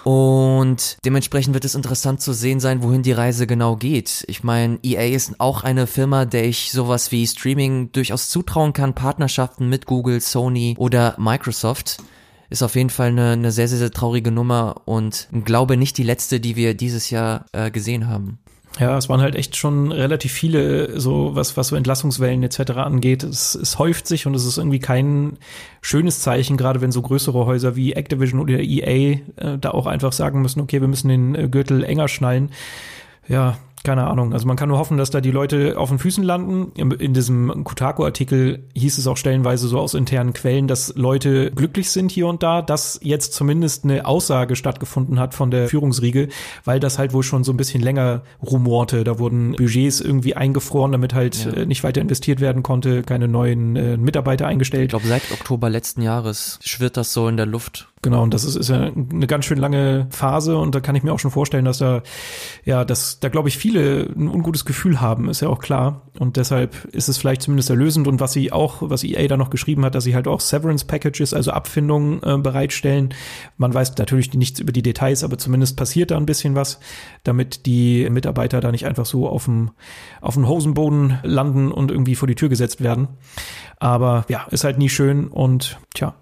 und dementsprechend wird es interessant zu sehen sein, wohin die Reise genau geht. Ich meine, EA ist auch eine Firma, der ich sowas wie Streaming durchaus zutrauen kann, Partnerschaften mit Google, Sony oder Microsoft. Ist auf jeden Fall eine, eine sehr, sehr, sehr traurige Nummer und glaube nicht die letzte, die wir dieses Jahr äh, gesehen haben. Ja, es waren halt echt schon relativ viele, so was, was so Entlassungswellen etc. angeht. Es, es häuft sich und es ist irgendwie kein schönes Zeichen, gerade wenn so größere Häuser wie Activision oder EA äh, da auch einfach sagen müssen, okay, wir müssen den äh, Gürtel enger schnallen. Ja, keine Ahnung. Also man kann nur hoffen, dass da die Leute auf den Füßen landen. In diesem Kotaku-Artikel hieß es auch stellenweise so aus internen Quellen, dass Leute glücklich sind hier und da, dass jetzt zumindest eine Aussage stattgefunden hat von der Führungsriege, weil das halt wohl schon so ein bisschen länger rumorte. Da wurden Budgets irgendwie eingefroren, damit halt ja. Äh, nicht weiter investiert werden konnte, keine neuen äh, Mitarbeiter eingestellt. Ich glaube, seit Oktober letzten Jahres schwirrt das so in der Luft. Genau, und das ist, ist ja eine ganz schön lange Phase und da kann ich mir auch schon vorstellen, dass da, ja, dass da glaube ich viele ein ungutes Gefühl haben, ist ja auch klar. Und deshalb ist es vielleicht zumindest erlösend und was sie auch, was EA da noch geschrieben hat, dass sie halt auch Severance Packages, also Abfindungen äh, bereitstellen. Man weiß natürlich nichts über die Details, aber zumindest passiert da ein bisschen was, damit die Mitarbeiter da nicht einfach so auf dem, auf dem Hosenboden landen und irgendwie vor die Tür gesetzt werden. Aber ja, ist halt nie schön und tja,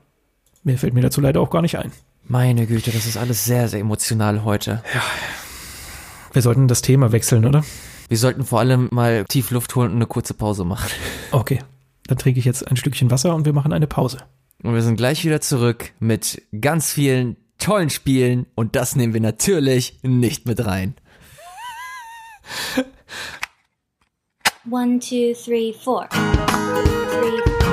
Mehr fällt mir dazu leider auch gar nicht ein. Meine Güte, das ist alles sehr, sehr emotional heute. Ja. Wir sollten das Thema wechseln, oder? Wir sollten vor allem mal tief Luft holen und eine kurze Pause machen. Okay. Dann trinke ich jetzt ein Stückchen Wasser und wir machen eine Pause. Und wir sind gleich wieder zurück mit ganz vielen tollen Spielen und das nehmen wir natürlich nicht mit rein. One, two, three, four. Three,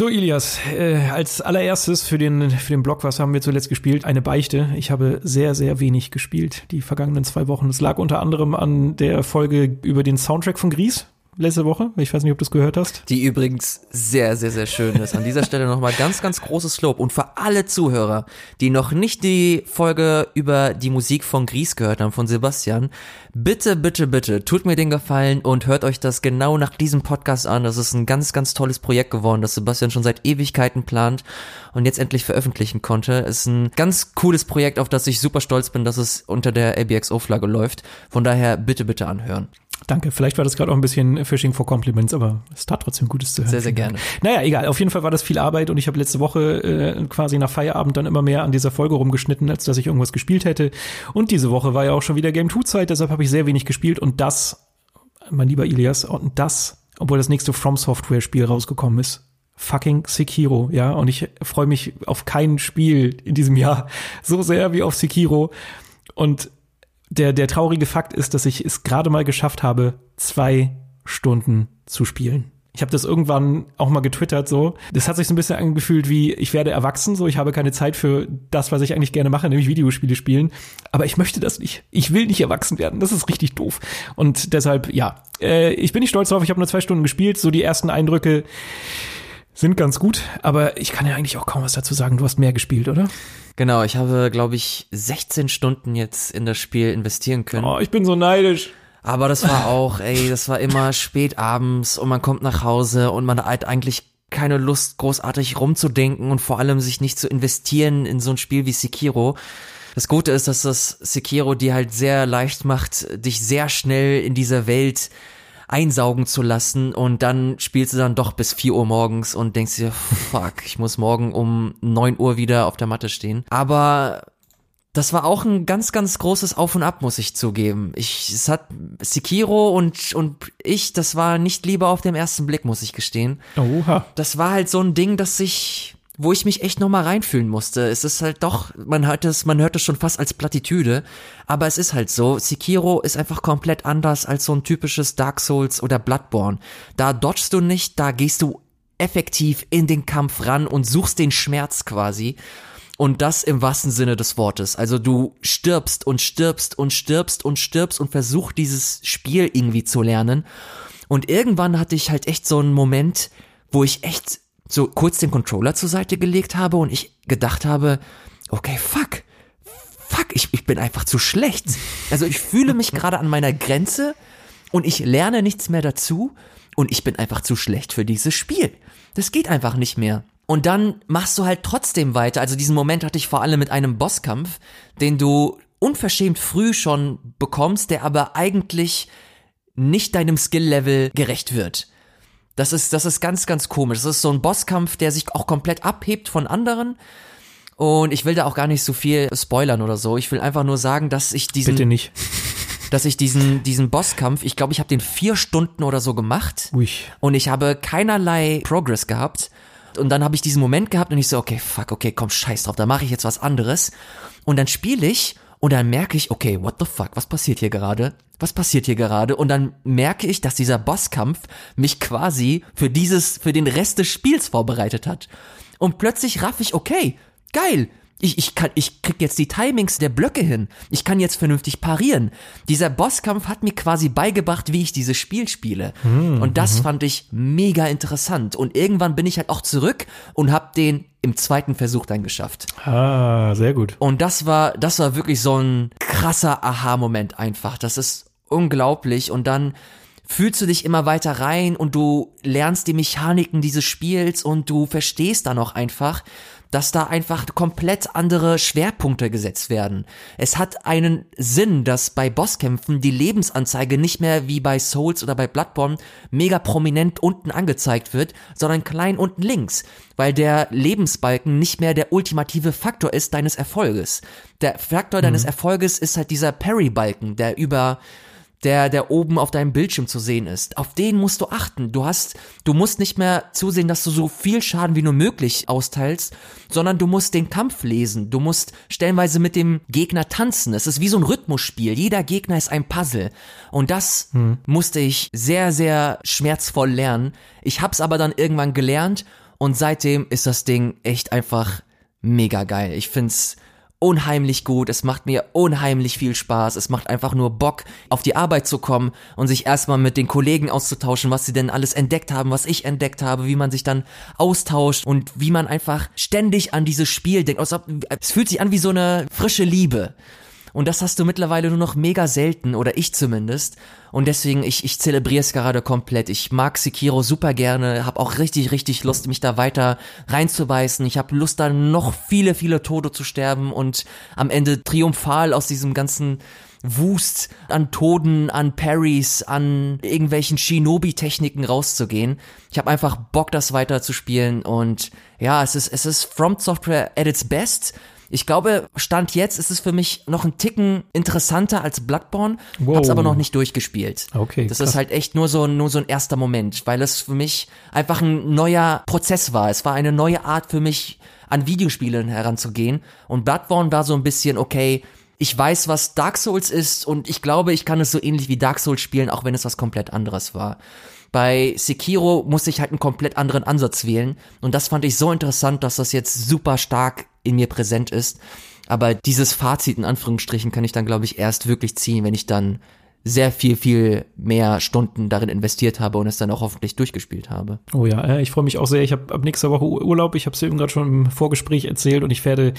So, Ilias, äh, als allererstes für den, für den Blog, was haben wir zuletzt gespielt? Eine Beichte. Ich habe sehr, sehr wenig gespielt die vergangenen zwei Wochen. Es lag unter anderem an der Folge über den Soundtrack von Gries letzte Woche. Ich weiß nicht, ob du es gehört hast. Die übrigens sehr, sehr, sehr schön ist. An dieser Stelle nochmal ganz, ganz großes Lob. Und für alle Zuhörer, die noch nicht die Folge über die Musik von Gries gehört haben, von Sebastian, bitte, bitte, bitte, tut mir den Gefallen und hört euch das genau nach diesem Podcast an. Das ist ein ganz, ganz tolles Projekt geworden, das Sebastian schon seit Ewigkeiten plant und jetzt endlich veröffentlichen konnte. Ist ein ganz cooles Projekt, auf das ich super stolz bin, dass es unter der ABXO-Flagge läuft. Von daher bitte, bitte anhören. Danke. Vielleicht war das gerade auch ein bisschen Fishing for Compliments, aber es tat trotzdem Gutes zu hören. Sehr, sehr gerne. Naja, egal. Auf jeden Fall war das viel Arbeit und ich habe letzte Woche äh, quasi nach Feierabend dann immer mehr an dieser Folge rumgeschnitten, als dass ich irgendwas gespielt hätte. Und diese Woche war ja auch schon wieder Game 2 Zeit, deshalb habe ich sehr wenig gespielt und das, mein lieber Ilias, und das, obwohl das nächste From Software Spiel rausgekommen ist, fucking Sekiro, ja, und ich freue mich auf kein Spiel in diesem Jahr so sehr wie auf Sekiro. Und der, der traurige Fakt ist, dass ich es gerade mal geschafft habe, zwei Stunden zu spielen. Ich habe das irgendwann auch mal getwittert so. Das hat sich so ein bisschen angefühlt wie, ich werde erwachsen, so ich habe keine Zeit für das, was ich eigentlich gerne mache, nämlich Videospiele spielen. Aber ich möchte das nicht. Ich will nicht erwachsen werden. Das ist richtig doof. Und deshalb, ja, äh, ich bin nicht stolz drauf. Ich habe nur zwei Stunden gespielt. So die ersten Eindrücke sind ganz gut. Aber ich kann ja eigentlich auch kaum was dazu sagen. Du hast mehr gespielt, oder? Genau, ich habe, glaube ich, 16 Stunden jetzt in das Spiel investieren können. Oh, ich bin so neidisch. Aber das war auch, ey, das war immer spät abends und man kommt nach Hause und man hat eigentlich keine Lust, großartig rumzudenken und vor allem sich nicht zu investieren in so ein Spiel wie Sekiro. Das Gute ist, dass das Sekiro dir halt sehr leicht macht, dich sehr schnell in dieser Welt einsaugen zu lassen und dann spielst du dann doch bis 4 Uhr morgens und denkst dir, fuck, ich muss morgen um 9 Uhr wieder auf der Matte stehen. Aber das war auch ein ganz, ganz großes Auf und Ab, muss ich zugeben. Ich, es hat Sekiro und, und ich, das war nicht lieber auf dem ersten Blick, muss ich gestehen. Oha. Das war halt so ein Ding, das sich, wo ich mich echt nochmal reinfühlen musste. Es ist halt doch, man hört es, man hört es schon fast als Plattitüde, aber es ist halt so. Sekiro ist einfach komplett anders als so ein typisches Dark Souls oder Bloodborne. Da dodgst du nicht, da gehst du effektiv in den Kampf ran und suchst den Schmerz quasi. Und das im wahrsten Sinne des Wortes. Also du stirbst und stirbst und stirbst und stirbst und versuchst dieses Spiel irgendwie zu lernen. Und irgendwann hatte ich halt echt so einen Moment, wo ich echt so kurz den Controller zur Seite gelegt habe und ich gedacht habe, okay, fuck, fuck, ich, ich bin einfach zu schlecht. Also ich fühle mich gerade an meiner Grenze und ich lerne nichts mehr dazu und ich bin einfach zu schlecht für dieses Spiel. Das geht einfach nicht mehr. Und dann machst du halt trotzdem weiter. Also diesen Moment hatte ich vor allem mit einem Bosskampf, den du unverschämt früh schon bekommst, der aber eigentlich nicht deinem Skill-Level gerecht wird. Das ist, das ist ganz, ganz komisch. Das ist so ein Bosskampf, der sich auch komplett abhebt von anderen. Und ich will da auch gar nicht so viel spoilern oder so. Ich will einfach nur sagen, dass ich diesen. Bitte nicht. Dass ich diesen, diesen Bosskampf, ich glaube, ich habe den vier Stunden oder so gemacht. Ui. Und ich habe keinerlei Progress gehabt. Und dann habe ich diesen Moment gehabt und ich so, okay, fuck, okay, komm, scheiß drauf, da mache ich jetzt was anderes. Und dann spiele ich und dann merke ich, okay, what the fuck, was passiert hier gerade? Was passiert hier gerade? Und dann merke ich, dass dieser Bosskampf mich quasi für dieses, für den Rest des Spiels vorbereitet hat. Und plötzlich raff ich, okay, geil, ich, ich, kann, ich krieg jetzt die Timings der Blöcke hin. Ich kann jetzt vernünftig parieren. Dieser Bosskampf hat mir quasi beigebracht, wie ich dieses Spiel spiele. Hm, und das mhm. fand ich mega interessant. Und irgendwann bin ich halt auch zurück und hab den im zweiten Versuch dann geschafft. Ah, sehr gut. Und das war, das war wirklich so ein krasser Aha-Moment einfach. Das ist unglaublich. Und dann fühlst du dich immer weiter rein und du lernst die Mechaniken dieses Spiels und du verstehst dann auch einfach, dass da einfach komplett andere Schwerpunkte gesetzt werden. Es hat einen Sinn, dass bei Bosskämpfen die Lebensanzeige nicht mehr wie bei Souls oder bei Bloodborne mega prominent unten angezeigt wird, sondern klein unten links, weil der Lebensbalken nicht mehr der ultimative Faktor ist deines Erfolges. Der Faktor deines Erfolges ist halt dieser Parry-Balken, der über der, der oben auf deinem Bildschirm zu sehen ist. Auf den musst du achten. Du hast, du musst nicht mehr zusehen, dass du so viel Schaden wie nur möglich austeilst, sondern du musst den Kampf lesen. Du musst stellenweise mit dem Gegner tanzen. Es ist wie so ein Rhythmusspiel. Jeder Gegner ist ein Puzzle. Und das musste ich sehr, sehr schmerzvoll lernen. Ich hab's aber dann irgendwann gelernt und seitdem ist das Ding echt einfach mega geil. Ich find's unheimlich gut, es macht mir unheimlich viel Spaß, es macht einfach nur Bock, auf die Arbeit zu kommen und sich erstmal mit den Kollegen auszutauschen, was sie denn alles entdeckt haben, was ich entdeckt habe, wie man sich dann austauscht und wie man einfach ständig an dieses Spiel denkt. Es fühlt sich an wie so eine frische Liebe. Und das hast du mittlerweile nur noch mega selten, oder ich zumindest. Und deswegen, ich, ich zelebriere es gerade komplett. Ich mag Sekiro super gerne, habe auch richtig, richtig Lust, mich da weiter reinzubeißen. Ich habe Lust, da noch viele, viele Tode zu sterben und am Ende triumphal aus diesem ganzen Wust an Toden, an Parries, an irgendwelchen Shinobi-Techniken rauszugehen. Ich habe einfach Bock, das weiter zu spielen und ja, es ist, es ist From Software at its best. Ich glaube, Stand jetzt ist es für mich noch ein Ticken interessanter als Bloodborne, wow. hab's aber noch nicht durchgespielt. Okay. Das krass. ist halt echt nur so, nur so ein erster Moment, weil es für mich einfach ein neuer Prozess war. Es war eine neue Art für mich, an Videospielen heranzugehen. Und Bloodborne war so ein bisschen, okay, ich weiß, was Dark Souls ist und ich glaube, ich kann es so ähnlich wie Dark Souls spielen, auch wenn es was komplett anderes war. Bei Sekiro musste ich halt einen komplett anderen Ansatz wählen und das fand ich so interessant, dass das jetzt super stark in mir präsent ist. Aber dieses Fazit in Anführungsstrichen kann ich dann, glaube ich, erst wirklich ziehen, wenn ich dann sehr viel, viel mehr Stunden darin investiert habe und es dann auch hoffentlich durchgespielt habe. Oh ja, äh, ich freue mich auch sehr. Ich habe ab nächster Woche Urlaub. Ich habe es eben gerade schon im Vorgespräch erzählt und ich werde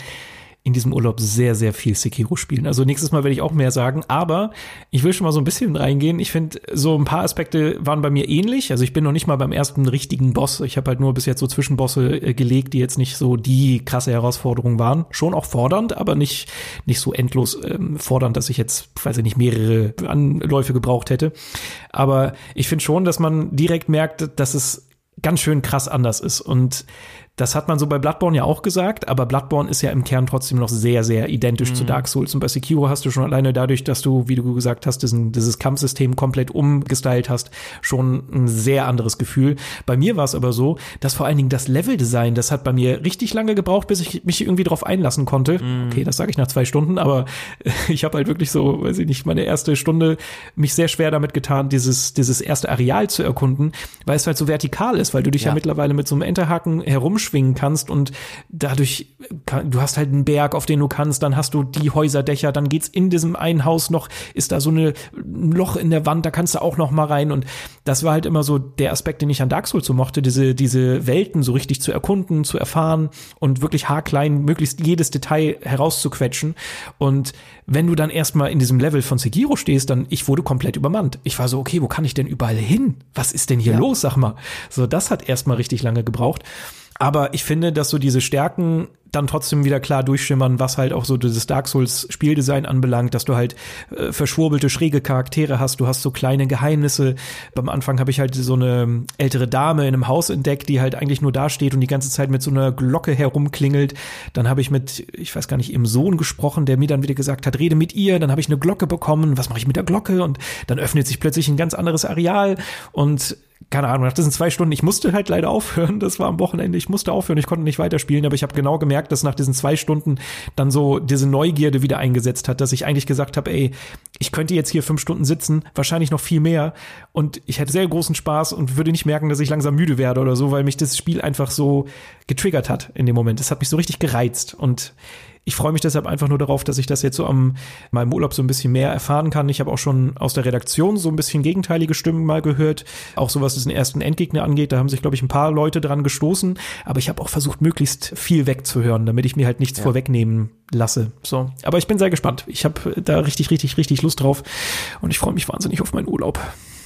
in diesem Urlaub sehr, sehr viel Sekiro spielen. Also nächstes Mal werde ich auch mehr sagen, aber ich will schon mal so ein bisschen reingehen. Ich finde, so ein paar Aspekte waren bei mir ähnlich. Also ich bin noch nicht mal beim ersten richtigen Boss. Ich habe halt nur bis jetzt so Zwischenbosse äh, gelegt, die jetzt nicht so die krasse Herausforderung waren. Schon auch fordernd, aber nicht, nicht so endlos ähm, fordernd, dass ich jetzt, weiß ich nicht, mehrere Anläufe gebraucht hätte. Aber ich finde schon, dass man direkt merkt, dass es ganz schön krass anders ist. Und das hat man so bei Bloodborne ja auch gesagt, aber Bloodborne ist ja im Kern trotzdem noch sehr, sehr identisch mhm. zu Dark Souls. Und bei Sekiro hast du schon alleine dadurch, dass du, wie du gesagt hast, diesen, dieses Kampfsystem komplett umgestylt hast, schon ein sehr anderes Gefühl. Bei mir war es aber so, dass vor allen Dingen das Leveldesign, das hat bei mir richtig lange gebraucht, bis ich mich irgendwie drauf einlassen konnte. Mhm. Okay, das sage ich nach zwei Stunden, aber ich habe halt wirklich so, weiß ich nicht, meine erste Stunde mich sehr schwer damit getan, dieses, dieses erste Areal zu erkunden, weil es halt so vertikal ist, weil du dich ja, ja mittlerweile mit so einem Enterhaken herumschwingst schwingen kannst und dadurch, du hast halt einen Berg, auf den du kannst, dann hast du die Häuserdächer, dann geht's in diesem einen Haus noch, ist da so eine ein Loch in der Wand, da kannst du auch noch mal rein und das war halt immer so der Aspekt, den ich an Dark Souls so mochte, diese, diese Welten so richtig zu erkunden, zu erfahren und wirklich haarklein möglichst jedes Detail herauszuquetschen und wenn du dann erstmal in diesem Level von Sekiro stehst, dann ich wurde komplett übermannt. Ich war so, okay, wo kann ich denn überall hin? Was ist denn hier ja. los, sag mal? So, das hat erstmal richtig lange gebraucht. Aber ich finde, dass so diese Stärken dann trotzdem wieder klar durchschimmern, was halt auch so dieses Dark Souls Spieldesign anbelangt, dass du halt äh, verschwurbelte, schräge Charaktere hast, du hast so kleine Geheimnisse. Beim Anfang habe ich halt so eine ältere Dame in einem Haus entdeckt, die halt eigentlich nur da steht und die ganze Zeit mit so einer Glocke herumklingelt. Dann habe ich mit, ich weiß gar nicht, ihrem Sohn gesprochen, der mir dann wieder gesagt hat, rede mit ihr. Dann habe ich eine Glocke bekommen. Was mache ich mit der Glocke? Und dann öffnet sich plötzlich ein ganz anderes Areal und keine Ahnung, nach diesen zwei Stunden, ich musste halt leider aufhören, das war am Wochenende, ich musste aufhören, ich konnte nicht weiterspielen, aber ich habe genau gemerkt, dass nach diesen zwei Stunden dann so diese Neugierde wieder eingesetzt hat, dass ich eigentlich gesagt habe, ey, ich könnte jetzt hier fünf Stunden sitzen, wahrscheinlich noch viel mehr und ich hätte sehr großen Spaß und würde nicht merken, dass ich langsam müde werde oder so, weil mich das Spiel einfach so getriggert hat in dem Moment. Es hat mich so richtig gereizt und ich freue mich deshalb einfach nur darauf, dass ich das jetzt so am meinem Urlaub so ein bisschen mehr erfahren kann. Ich habe auch schon aus der Redaktion so ein bisschen gegenteilige Stimmen mal gehört, auch so was den ersten Endgegner angeht. Da haben sich glaube ich ein paar Leute dran gestoßen, aber ich habe auch versucht möglichst viel wegzuhören, damit ich mir halt nichts ja. vorwegnehmen lasse. So, aber ich bin sehr gespannt. Ich habe da richtig richtig richtig Lust drauf und ich freue mich wahnsinnig auf meinen Urlaub.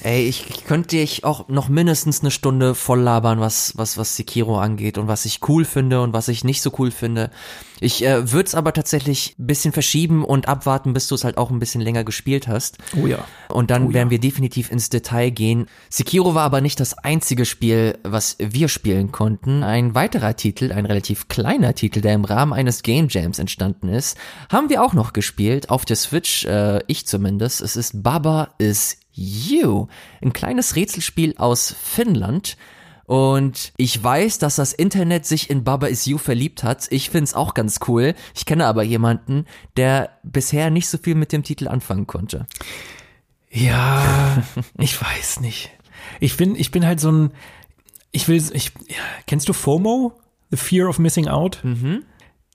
Ey, ich, ich könnte dich auch noch mindestens eine Stunde voll labern, was, was, was Sekiro angeht und was ich cool finde und was ich nicht so cool finde. Ich äh, würde es aber tatsächlich ein bisschen verschieben und abwarten, bis du es halt auch ein bisschen länger gespielt hast. Oh ja. Und dann oh werden ja. wir definitiv ins Detail gehen. Sekiro war aber nicht das einzige Spiel, was wir spielen konnten. Ein weiterer Titel, ein relativ kleiner Titel, der im Rahmen eines Game Jams entstanden ist, haben wir auch noch gespielt auf der Switch, äh, ich zumindest. Es ist Baba is You, ein kleines Rätselspiel aus Finnland. Und ich weiß, dass das Internet sich in Baba Is You verliebt hat. Ich find's auch ganz cool. Ich kenne aber jemanden, der bisher nicht so viel mit dem Titel anfangen konnte. Ja, ich weiß nicht. Ich bin, ich bin halt so ein, ich will, ich, kennst du FOMO? The Fear of Missing Out? Mhm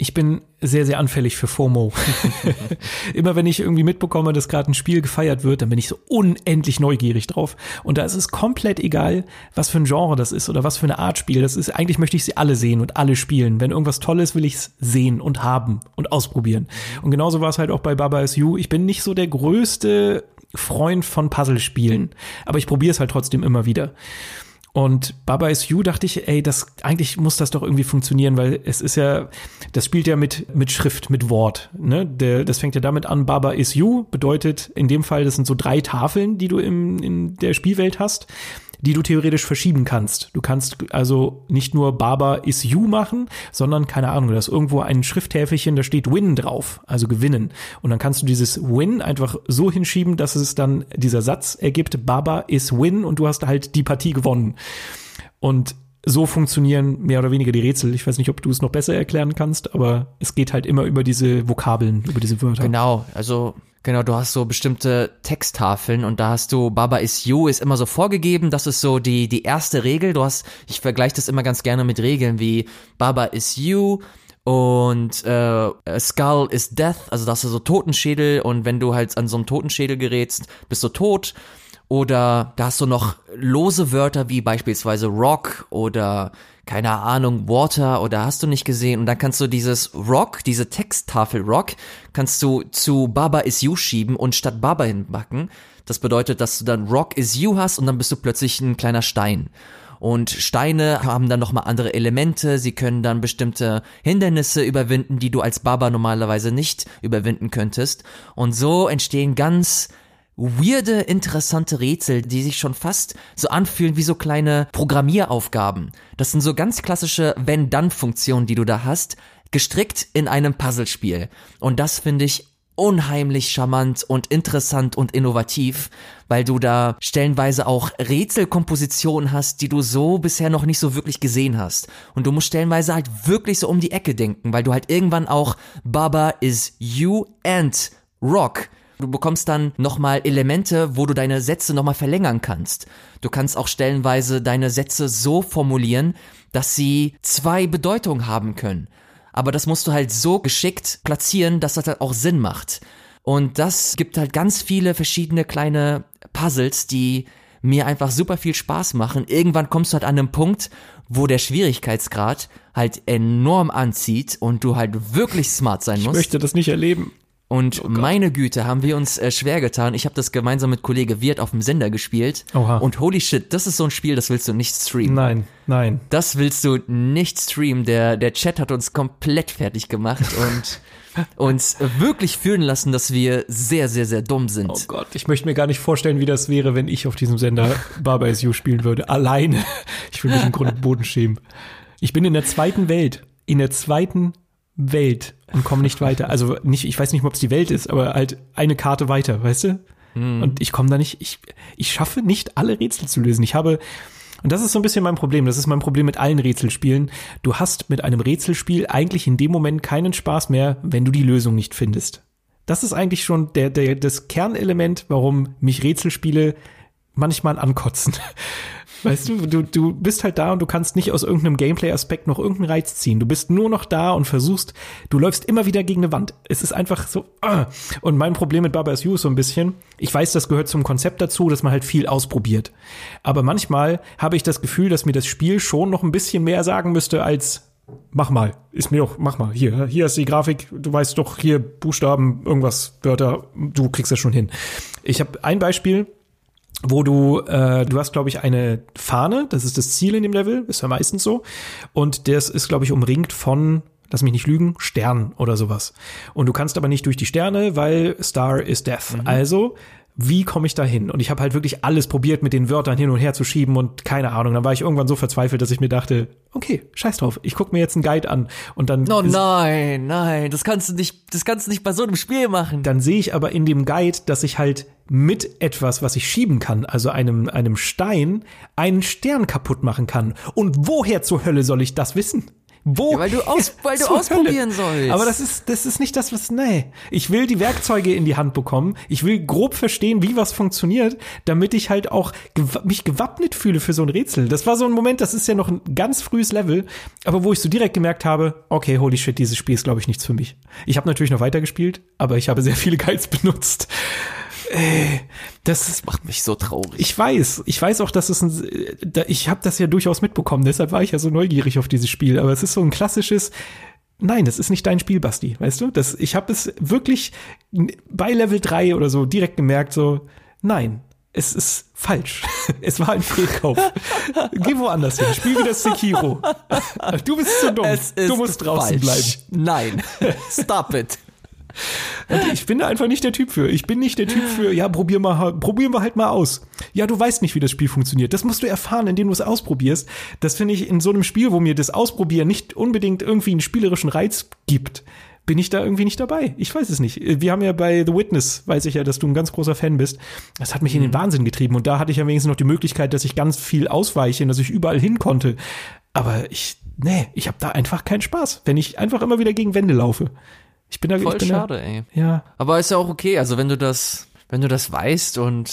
ich bin sehr, sehr anfällig für FOMO. Immer wenn ich irgendwie mitbekomme, dass gerade ein Spiel gefeiert wird, dann bin ich so unendlich neugierig drauf. Und da ist es komplett egal, was für ein Genre das ist oder was für eine Art Spiel das ist. Eigentlich möchte ich sie alle sehen und alle spielen. Wenn irgendwas toll ist, will ich es sehen und haben und ausprobieren. Und genauso war es halt auch bei Baba Is You. Ich bin nicht so der größte Freund von Puzzlespielen, aber ich probiere es halt trotzdem immer wieder. Und Baba is You dachte ich, ey, das eigentlich muss das doch irgendwie funktionieren, weil es ist ja, das spielt ja mit mit Schrift, mit Wort. Ne? Der, das fängt ja damit an. Baba is You bedeutet in dem Fall, das sind so drei Tafeln, die du im in der Spielwelt hast. Die du theoretisch verschieben kannst. Du kannst also nicht nur Baba is you machen, sondern keine Ahnung, da ist irgendwo ein Schrifthäfelchen, da steht Win drauf, also gewinnen. Und dann kannst du dieses Win einfach so hinschieben, dass es dann dieser Satz ergibt, Baba is Win und du hast halt die Partie gewonnen. Und so funktionieren mehr oder weniger die Rätsel. Ich weiß nicht, ob du es noch besser erklären kannst, aber es geht halt immer über diese Vokabeln, über diese Wörter. Genau, also Genau, du hast so bestimmte Texttafeln und da hast du Baba is you ist immer so vorgegeben, das ist so die die erste Regel. Du hast ich vergleiche das immer ganz gerne mit Regeln wie Baba is you und äh, Skull is death, also das ist so Totenschädel und wenn du halt an so einem Totenschädel gerätst, bist du tot oder da hast du noch lose Wörter wie beispielsweise Rock oder keine Ahnung, Water oder hast du nicht gesehen. Und dann kannst du dieses Rock, diese Texttafel Rock, kannst du zu Baba is you schieben und statt Baba hinbacken. Das bedeutet, dass du dann Rock is you hast und dann bist du plötzlich ein kleiner Stein. Und Steine haben dann nochmal andere Elemente, sie können dann bestimmte Hindernisse überwinden, die du als Baba normalerweise nicht überwinden könntest. Und so entstehen ganz weirde, interessante Rätsel, die sich schon fast so anfühlen wie so kleine Programmieraufgaben. Das sind so ganz klassische Wenn-Dann-Funktionen, die du da hast, gestrickt in einem Puzzlespiel. Und das finde ich unheimlich charmant und interessant und innovativ, weil du da stellenweise auch Rätselkompositionen hast, die du so bisher noch nicht so wirklich gesehen hast. Und du musst stellenweise halt wirklich so um die Ecke denken, weil du halt irgendwann auch Baba is you and Rock Du bekommst dann nochmal Elemente, wo du deine Sätze nochmal verlängern kannst. Du kannst auch stellenweise deine Sätze so formulieren, dass sie zwei Bedeutungen haben können. Aber das musst du halt so geschickt platzieren, dass das halt auch Sinn macht. Und das gibt halt ganz viele verschiedene kleine Puzzles, die mir einfach super viel Spaß machen. Irgendwann kommst du halt an einen Punkt, wo der Schwierigkeitsgrad halt enorm anzieht und du halt wirklich smart sein musst. Ich möchte das nicht erleben. Und oh meine Güte, haben wir uns äh, schwer getan. Ich habe das gemeinsam mit Kollege Wirt auf dem Sender gespielt. Oha. Und holy shit, das ist so ein Spiel, das willst du nicht streamen. Nein, nein. Das willst du nicht streamen. Der, der Chat hat uns komplett fertig gemacht und uns wirklich fühlen lassen, dass wir sehr, sehr, sehr dumm sind. Oh Gott, ich möchte mir gar nicht vorstellen, wie das wäre, wenn ich auf diesem Sender Barber SU spielen würde. Alleine. Ich würde mich im Grunde Boden schämen. Ich bin in der zweiten Welt. In der zweiten Welt und komme nicht weiter. Also nicht, ich weiß nicht, ob es die Welt ist, aber halt eine Karte weiter, weißt du? Mm. Und ich komme da nicht, ich, ich schaffe nicht alle Rätsel zu lösen. Ich habe, und das ist so ein bisschen mein Problem, das ist mein Problem mit allen Rätselspielen. Du hast mit einem Rätselspiel eigentlich in dem Moment keinen Spaß mehr, wenn du die Lösung nicht findest. Das ist eigentlich schon der, der, das Kernelement, warum mich Rätselspiele manchmal ankotzen. Weißt du, du, du bist halt da und du kannst nicht aus irgendeinem Gameplay-Aspekt noch irgendeinen Reiz ziehen. Du bist nur noch da und versuchst, du läufst immer wieder gegen eine Wand. Es ist einfach so. Uh. Und mein Problem mit Baba is You ist so ein bisschen, ich weiß, das gehört zum Konzept dazu, dass man halt viel ausprobiert. Aber manchmal habe ich das Gefühl, dass mir das Spiel schon noch ein bisschen mehr sagen müsste als mach mal, ist mir doch, mach mal, hier, hier ist die Grafik, du weißt doch, hier Buchstaben, irgendwas, Wörter, du kriegst das schon hin. Ich habe ein Beispiel, wo du, äh, du hast, glaube ich, eine Fahne, das ist das Ziel in dem Level, ist ja meistens so. Und das ist, glaube ich, umringt von, lass mich nicht lügen, Sternen oder sowas. Und du kannst aber nicht durch die Sterne, weil Star is Death. Mhm. Also wie komme ich da hin? Und ich habe halt wirklich alles probiert, mit den Wörtern hin und her zu schieben und keine Ahnung. Dann war ich irgendwann so verzweifelt, dass ich mir dachte, okay, scheiß drauf, ich gucke mir jetzt einen Guide an und dann. Oh nein, nein, das kannst du nicht, das kannst du nicht bei so einem Spiel machen. Dann sehe ich aber in dem Guide, dass ich halt mit etwas, was ich schieben kann, also einem, einem Stein, einen Stern kaputt machen kann. Und woher zur Hölle soll ich das wissen? Wo? Ja, weil du, aus, weil du ausprobieren sollst. Aber das ist, das ist nicht das, was, nee. Ich will die Werkzeuge in die Hand bekommen. Ich will grob verstehen, wie was funktioniert, damit ich halt auch gew mich gewappnet fühle für so ein Rätsel. Das war so ein Moment, das ist ja noch ein ganz frühes Level, aber wo ich so direkt gemerkt habe, okay, holy shit, dieses Spiel ist, glaube ich, nichts für mich. Ich habe natürlich noch weitergespielt, aber ich habe sehr viele Guides benutzt. Das, das macht mich so traurig. Ich weiß, ich weiß auch, dass es ein, ich habe das ja durchaus mitbekommen, deshalb war ich ja so neugierig auf dieses Spiel, aber es ist so ein klassisches, nein, das ist nicht dein Spiel, Basti, weißt du? Das, ich habe es wirklich bei Level 3 oder so direkt gemerkt, so, nein, es ist falsch. Es war ein Fehlkauf. Geh woanders hin. Spiel wieder Sekiro. Du bist zu dumm. du musst draußen falsch. bleiben. Nein. Stop it. Und ich bin da einfach nicht der Typ für. Ich bin nicht der Typ für, ja, probier mal, probieren wir halt mal aus. Ja, du weißt nicht, wie das Spiel funktioniert. Das musst du erfahren, indem du es ausprobierst. Das finde ich in so einem Spiel, wo mir das Ausprobieren nicht unbedingt irgendwie einen spielerischen Reiz gibt, bin ich da irgendwie nicht dabei. Ich weiß es nicht. Wir haben ja bei The Witness, weiß ich ja, dass du ein ganz großer Fan bist. Das hat mich in den mhm. Wahnsinn getrieben. Und da hatte ich ja wenigstens noch die Möglichkeit, dass ich ganz viel ausweiche, dass ich überall hin konnte. Aber ich, nee, ich habe da einfach keinen Spaß, wenn ich einfach immer wieder gegen Wände laufe. Ich bin da Voll ich bin schade, da, ey. Ja. Aber ist ja auch okay. Also wenn du das, wenn du das weißt und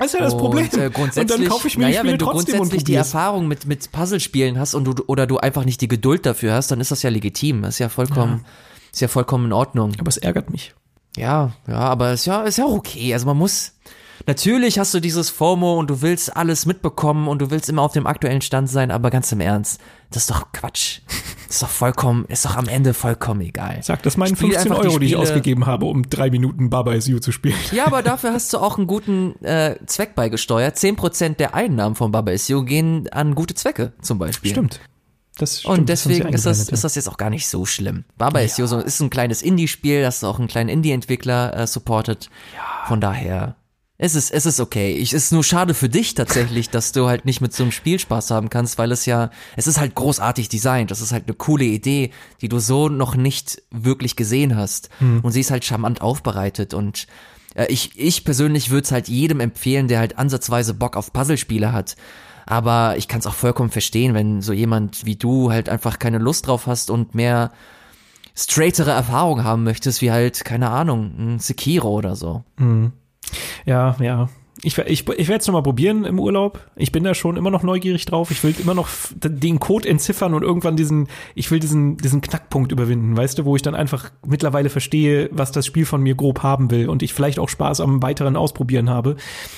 das ist ja das Problem. Und, äh, grundsätzlich, und dann kaufe ich mir naja, die Spiele wenn du grundsätzlich die Erfahrung mit, mit Puzzlespielen hast und du, oder du einfach nicht die Geduld dafür hast, dann ist das ja legitim. Das ist ja vollkommen, ja. ist ja vollkommen in Ordnung. Aber es ärgert mich. Ja, ja, aber ist ja, ist ja auch okay. Also man muss, Natürlich hast du dieses FOMO und du willst alles mitbekommen und du willst immer auf dem aktuellen Stand sein, aber ganz im Ernst, das ist doch Quatsch. Das ist doch vollkommen, ist doch am Ende vollkommen egal. Sag das meinen 15 Euro, die, die, ich ausgegeben habe, um drei Minuten Baba is You zu spielen. Ja, aber dafür hast du auch einen guten äh, Zweck beigesteuert. Zehn Prozent der Einnahmen von Baba is You gehen an gute Zwecke, zum Beispiel. Stimmt. Das stimmt, und deswegen ist, das, ist das jetzt auch gar nicht so schlimm. Baba ja. is You so, ist ein kleines Indie-Spiel, das auch einen kleinen Indie-Entwickler äh, supportet. Ja. Von daher es ist, es ist okay. Ich, es ist nur schade für dich tatsächlich, dass du halt nicht mit so einem Spiel Spaß haben kannst, weil es ja, es ist halt großartig designt. Das ist halt eine coole Idee, die du so noch nicht wirklich gesehen hast. Hm. Und sie ist halt charmant aufbereitet und äh, ich, ich persönlich würde es halt jedem empfehlen, der halt ansatzweise Bock auf Puzzlespiele hat. Aber ich kann es auch vollkommen verstehen, wenn so jemand wie du halt einfach keine Lust drauf hast und mehr straightere Erfahrungen haben möchtest, wie halt, keine Ahnung, ein Sekiro oder so. Mhm. Ja, ja. Ich, ich, ich werde es nochmal probieren im Urlaub. Ich bin da schon immer noch neugierig drauf. Ich will immer noch den Code entziffern und irgendwann diesen, ich will diesen, diesen Knackpunkt überwinden, weißt du, wo ich dann einfach mittlerweile verstehe, was das Spiel von mir grob haben will und ich vielleicht auch Spaß am weiteren Ausprobieren habe.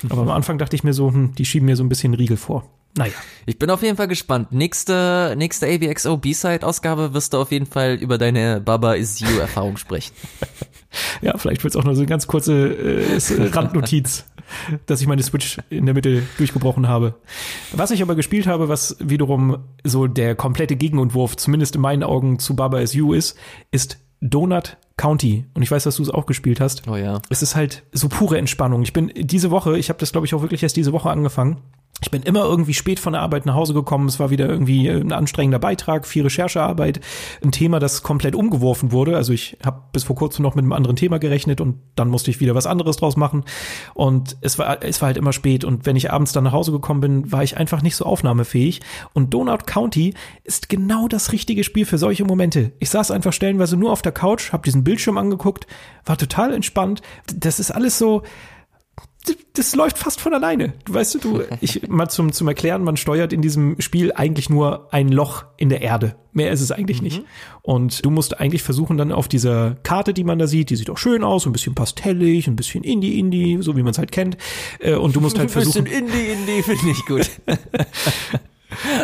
Aber am Anfang dachte ich mir so, hm, die schieben mir so ein bisschen Riegel vor. Naja. Ich bin auf jeden Fall gespannt. Nächste, nächste AVXO B-Side-Ausgabe wirst du auf jeden Fall über deine Baba is You Erfahrung sprechen. ja, vielleicht wird es auch nur so eine ganz kurze äh, Randnotiz, dass ich meine Switch in der Mitte durchgebrochen habe. Was ich aber gespielt habe, was wiederum so der komplette Gegenentwurf, zumindest in meinen Augen, zu Baba is You ist, ist Donut County. Und ich weiß, dass du es auch gespielt hast. Oh ja. Es ist halt so pure Entspannung. Ich bin diese Woche, ich habe das glaube ich auch wirklich erst diese Woche angefangen ich bin immer irgendwie spät von der Arbeit nach Hause gekommen. Es war wieder irgendwie ein anstrengender Beitrag, viel Recherchearbeit, ein Thema, das komplett umgeworfen wurde. Also ich habe bis vor kurzem noch mit einem anderen Thema gerechnet und dann musste ich wieder was anderes draus machen. Und es war, es war halt immer spät. Und wenn ich abends dann nach Hause gekommen bin, war ich einfach nicht so aufnahmefähig. Und Donut County ist genau das richtige Spiel für solche Momente. Ich saß einfach stellenweise nur auf der Couch, habe diesen Bildschirm angeguckt, war total entspannt. Das ist alles so, das läuft fast von alleine. Du weißt du, ich mal zum zum erklären, man steuert in diesem Spiel eigentlich nur ein Loch in der Erde. Mehr ist es eigentlich mhm. nicht. Und du musst eigentlich versuchen dann auf dieser Karte, die man da sieht, die sieht auch schön aus, ein bisschen pastellig, ein bisschen Indie Indie, so wie man es halt kennt. Äh, und du musst halt versuchen. Ein bisschen Indie Indie finde ich gut.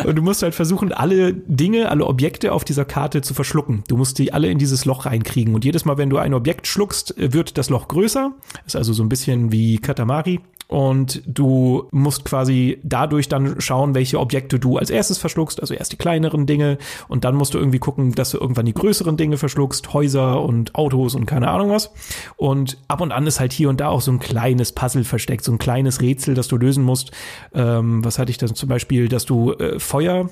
Und du musst halt versuchen, alle Dinge, alle Objekte auf dieser Karte zu verschlucken. Du musst die alle in dieses Loch reinkriegen. Und jedes Mal, wenn du ein Objekt schluckst, wird das Loch größer. ist also so ein bisschen wie Katamari und du musst quasi dadurch dann schauen, welche Objekte du als erstes verschluckst, also erst die kleineren Dinge und dann musst du irgendwie gucken, dass du irgendwann die größeren Dinge verschluckst, Häuser und Autos und keine Ahnung was. Und ab und an ist halt hier und da auch so ein kleines Puzzle versteckt, so ein kleines Rätsel, das du lösen musst. Ähm, was hatte ich da zum Beispiel, dass du äh, Feuer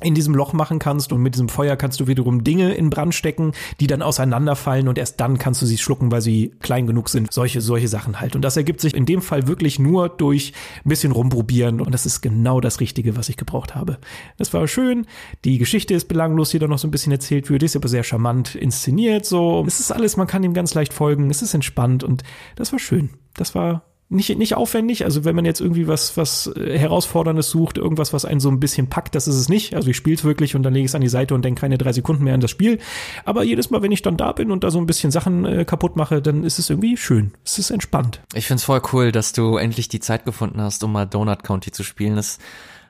in diesem Loch machen kannst und mit diesem Feuer kannst du wiederum Dinge in Brand stecken, die dann auseinanderfallen und erst dann kannst du sie schlucken, weil sie klein genug sind. Solche, solche Sachen halt. Und das ergibt sich in dem Fall wirklich nur durch ein bisschen rumprobieren und das ist genau das Richtige, was ich gebraucht habe. Das war schön. Die Geschichte ist belanglos, die da noch so ein bisschen erzählt wird, ist aber sehr charmant inszeniert, so. Es ist alles, man kann ihm ganz leicht folgen, es ist entspannt und das war schön. Das war nicht, nicht aufwendig. Also wenn man jetzt irgendwie was, was äh, Herausforderndes sucht, irgendwas, was einen so ein bisschen packt, das ist es nicht. Also ich spiele es wirklich und dann lege ich es an die Seite und denke keine drei Sekunden mehr an das Spiel. Aber jedes Mal, wenn ich dann da bin und da so ein bisschen Sachen äh, kaputt mache, dann ist es irgendwie schön. Es ist entspannt. Ich find's voll cool, dass du endlich die Zeit gefunden hast, um mal Donut County zu spielen. Das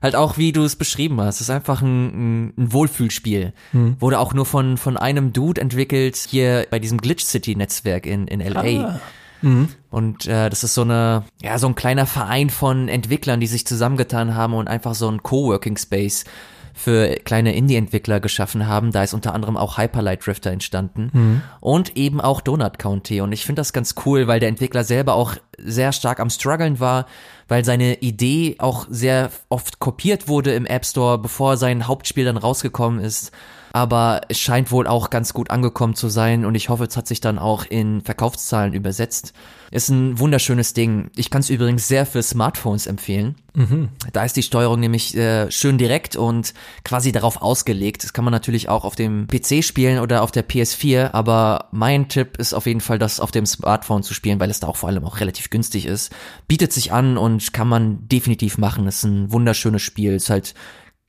halt auch, wie du es beschrieben hast. Es ist einfach ein, ein Wohlfühlspiel. Hm. Wurde auch nur von, von einem Dude entwickelt, hier bei diesem Glitch City Netzwerk in, in LA. Ah. Mhm. Und äh, das ist so eine, ja, so ein kleiner Verein von Entwicklern, die sich zusammengetan haben und einfach so ein Coworking Space für kleine Indie-Entwickler geschaffen haben. Da ist unter anderem auch Hyperlight Drifter entstanden Mhm. und eben auch Donut County. Und ich finde das ganz cool, weil der Entwickler selber auch sehr stark am struggeln war, weil seine Idee auch sehr oft kopiert wurde im App Store, bevor sein Hauptspiel dann rausgekommen ist. Aber es scheint wohl auch ganz gut angekommen zu sein und ich hoffe, es hat sich dann auch in Verkaufszahlen übersetzt. Ist ein wunderschönes Ding. Ich kann es übrigens sehr für Smartphones empfehlen. Da ist die Steuerung nämlich äh, schön direkt und quasi darauf ausgelegt. Das kann man natürlich auch auf dem PC spielen oder auf der PS4, aber mein Tipp ist auf jeden Fall, das auf dem Smartphone zu spielen, weil es da auch vor allem auch relativ günstig ist. Bietet sich an und kann man definitiv machen. Ist ein wunderschönes Spiel. Ist halt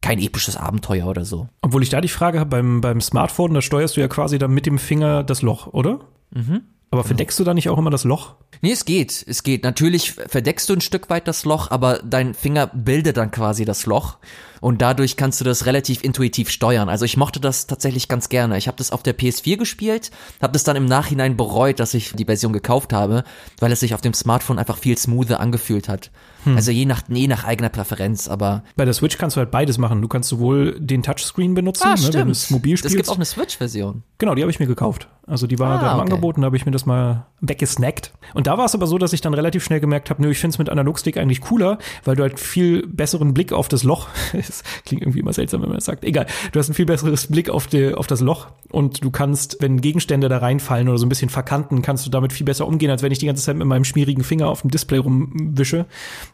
kein episches Abenteuer oder so. Obwohl ich da die Frage habe, beim, beim Smartphone, da steuerst du ja quasi dann mit dem Finger das Loch, oder? Mhm. Aber verdeckst du da nicht auch immer das Loch? Nee, es geht, es geht. Natürlich verdeckst du ein Stück weit das Loch, aber dein Finger bildet dann quasi das Loch und dadurch kannst du das relativ intuitiv steuern. Also ich mochte das tatsächlich ganz gerne. Ich habe das auf der PS4 gespielt, habe das dann im Nachhinein bereut, dass ich die Version gekauft habe, weil es sich auf dem Smartphone einfach viel smoother angefühlt hat. Also je nach, je nach eigener Präferenz, aber Bei der Switch kannst du halt beides machen. Du kannst sowohl den Touchscreen benutzen, ne, wenn du es mobil Ah, spielst. gibt auch eine Switch-Version. Genau, die habe ich mir gekauft. Also die war Ah, da im okay. Angebot und da habe ich mir das mal weggesnackt. Und da war es aber so, dass ich dann relativ schnell gemerkt habe, nö, ich finde es mit Analogstick eigentlich cooler, weil du halt viel besseren Blick auf das Loch, es klingt irgendwie immer seltsam, wenn man das sagt, egal, du hast ein viel besseres Blick auf, die, auf das Loch und du kannst, wenn Gegenstände da reinfallen oder so ein bisschen verkanten, kannst du damit viel besser umgehen, als wenn ich die ganze Zeit mit meinem schmierigen Finger auf dem Display rumwische.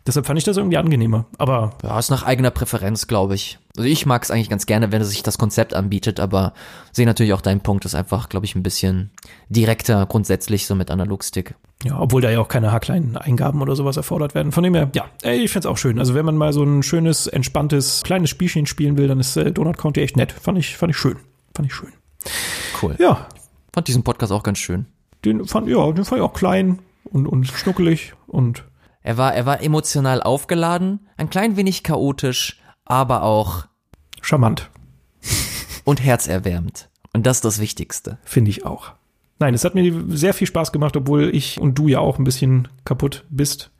Deshalb fand ich das irgendwie angenehmer. Aber Ja, ist nach eigener Präferenz, glaube ich. Also ich mag es eigentlich ganz gerne, wenn sich das Konzept anbietet, aber sehe natürlich auch deinen Punkt, ist einfach, glaube ich, ein bisschen direkter grundsätzlich so mit Analogstick. Ja, obwohl da ja auch keine haarkleinen Eingaben oder sowas erfordert werden. Von dem her, ja, ich find's auch schön. Also wenn man mal so ein schönes, entspanntes, kleines Spielchen spielen will, dann ist äh, Donut County echt nett. Fand ich, fand ich schön. Fand ich schön. Cool. Ja, Fand diesen Podcast auch ganz schön. den fand, ja, den fand ich auch klein und, und schnuckelig und Er war, er war emotional aufgeladen, ein klein wenig chaotisch, aber auch charmant, und herzerwärmend. Und das ist das Wichtigste. finde ich auch. Nein, es hat mir sehr viel Spaß gemacht, obwohl ich und du ja auch ein bisschen kaputt bist.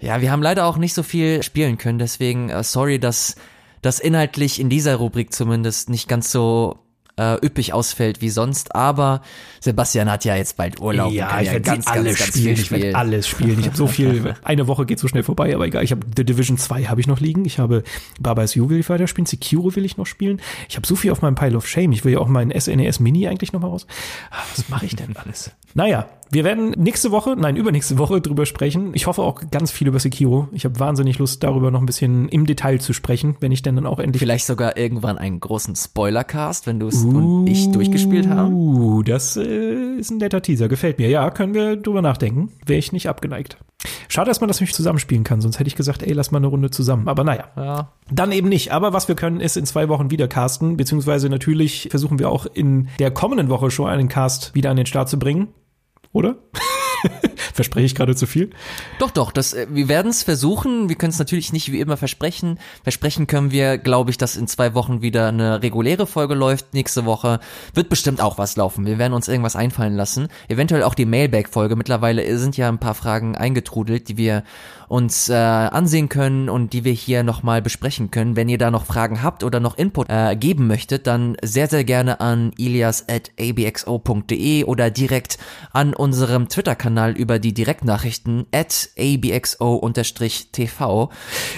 Ja, wir haben leider auch nicht so viel spielen können, deswegen äh, sorry, dass das inhaltlich in dieser Rubrik zumindest nicht ganz so äh, üppig ausfällt wie sonst, aber Sebastian hat ja jetzt bald Urlaub. kann ich werde ganz, sie alle ganz, ganz spielen. Ich werde alles spielen. Ich habe so viel. Eine Woche geht so schnell vorbei, aber egal. Ich habe The Division 2 habe ich noch liegen. Ich habe Baba You will ich weiterspielen. Sekiro will ich noch spielen. Ich habe so viel auf meinem Pile of Shame. Ich will ja auch meinen SNES Mini eigentlich noch mal raus. Ah, Was mache ich denn alles? Naja, wir werden nächste Woche, nein, übernächste Woche drüber sprechen. Ich hoffe auch ganz viel über Sekiro. Ich habe wahnsinnig Lust, darüber noch ein bisschen im Detail zu sprechen, wenn ich denn dann auch endlich Vielleicht sogar irgendwann einen großen Spoilercast, wenn du es und ich durchgespielt haben. Uh, das äh, ist ein netter Teaser. Gefällt mir. Ja, können wir drüber nachdenken. Wäre ich nicht abgeneigt. Schade, dass man das nicht zusammenspielen kann. Sonst hätte ich gesagt, ey, lass mal eine Runde zusammen. Aber naja. Ja. Dann eben nicht. Aber was wir können, ist in zwei Wochen wieder casten. Beziehungsweise natürlich versuchen wir auch in der kommenden Woche schon einen Cast wieder an den Start zu bringen. Oder? Verspreche ich gerade zu viel? Doch, doch, das, äh, wir werden es versuchen. Wir können es natürlich nicht wie immer versprechen. Versprechen können wir, glaube ich, dass in zwei Wochen wieder eine reguläre Folge läuft. Nächste Woche wird bestimmt auch was laufen. Wir werden uns irgendwas einfallen lassen. Eventuell auch die Mailback-Folge. Mittlerweile sind ja ein paar Fragen eingetrudelt, die wir uns äh, ansehen können und die wir hier nochmal besprechen können. Wenn ihr da noch Fragen habt oder noch Input äh, geben möchtet, dann sehr, sehr gerne an ilias.abxo.de oder direkt an unserem Twitter-Kanal über die Direktnachrichten at abxo-tv.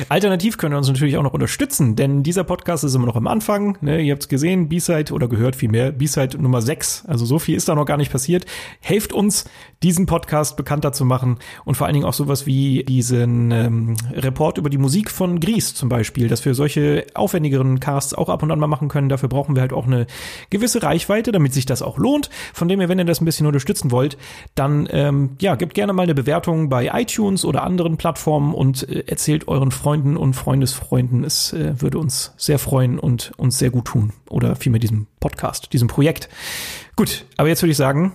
Alternativ könnt ihr uns natürlich auch noch unterstützen, denn dieser Podcast ist immer noch am Anfang. Ne? Ihr habt es gesehen, B-Side oder gehört vielmehr, B-Side Nummer 6. Also so viel ist da noch gar nicht passiert. Helft uns, diesen Podcast bekannter zu machen und vor allen Dingen auch sowas wie diesen ähm, Report über die Musik von Gries zum Beispiel, dass wir solche aufwendigeren Casts auch ab und an mal machen können. Dafür brauchen wir halt auch eine gewisse Reichweite, damit sich das auch lohnt. Von dem her, wenn ihr das ein bisschen unterstützen wollt, dann ähm, ja, gebt gerne mal eine Bewertung bei iTunes oder anderen Plattformen und äh, erzählt euren Freunden und Freundesfreunden. Es äh, würde uns sehr freuen und uns sehr gut tun. Oder vielmehr diesem Podcast, diesem Projekt. Gut, aber jetzt würde ich sagen,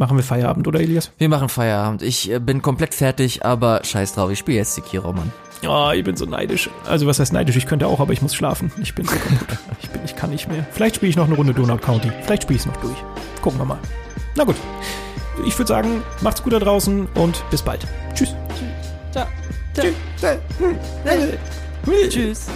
machen wir Feierabend, oder Elias? Wir machen Feierabend. Ich äh, bin komplett fertig, aber scheiß drauf, ich spiele jetzt Sekiro, Mann. Oh, ich bin so neidisch. Also was heißt neidisch? Ich könnte auch, aber ich muss schlafen. Ich bin so kaputt. Ich bin, ich kann nicht mehr. Vielleicht spiele ich noch eine Runde Donut County. Vielleicht spiele ich es noch durch. Gucken wir mal. Na gut. Ich würde sagen, macht's gut da draußen und bis bald. Tschüss. Ciao. Tschüss. Tschüss.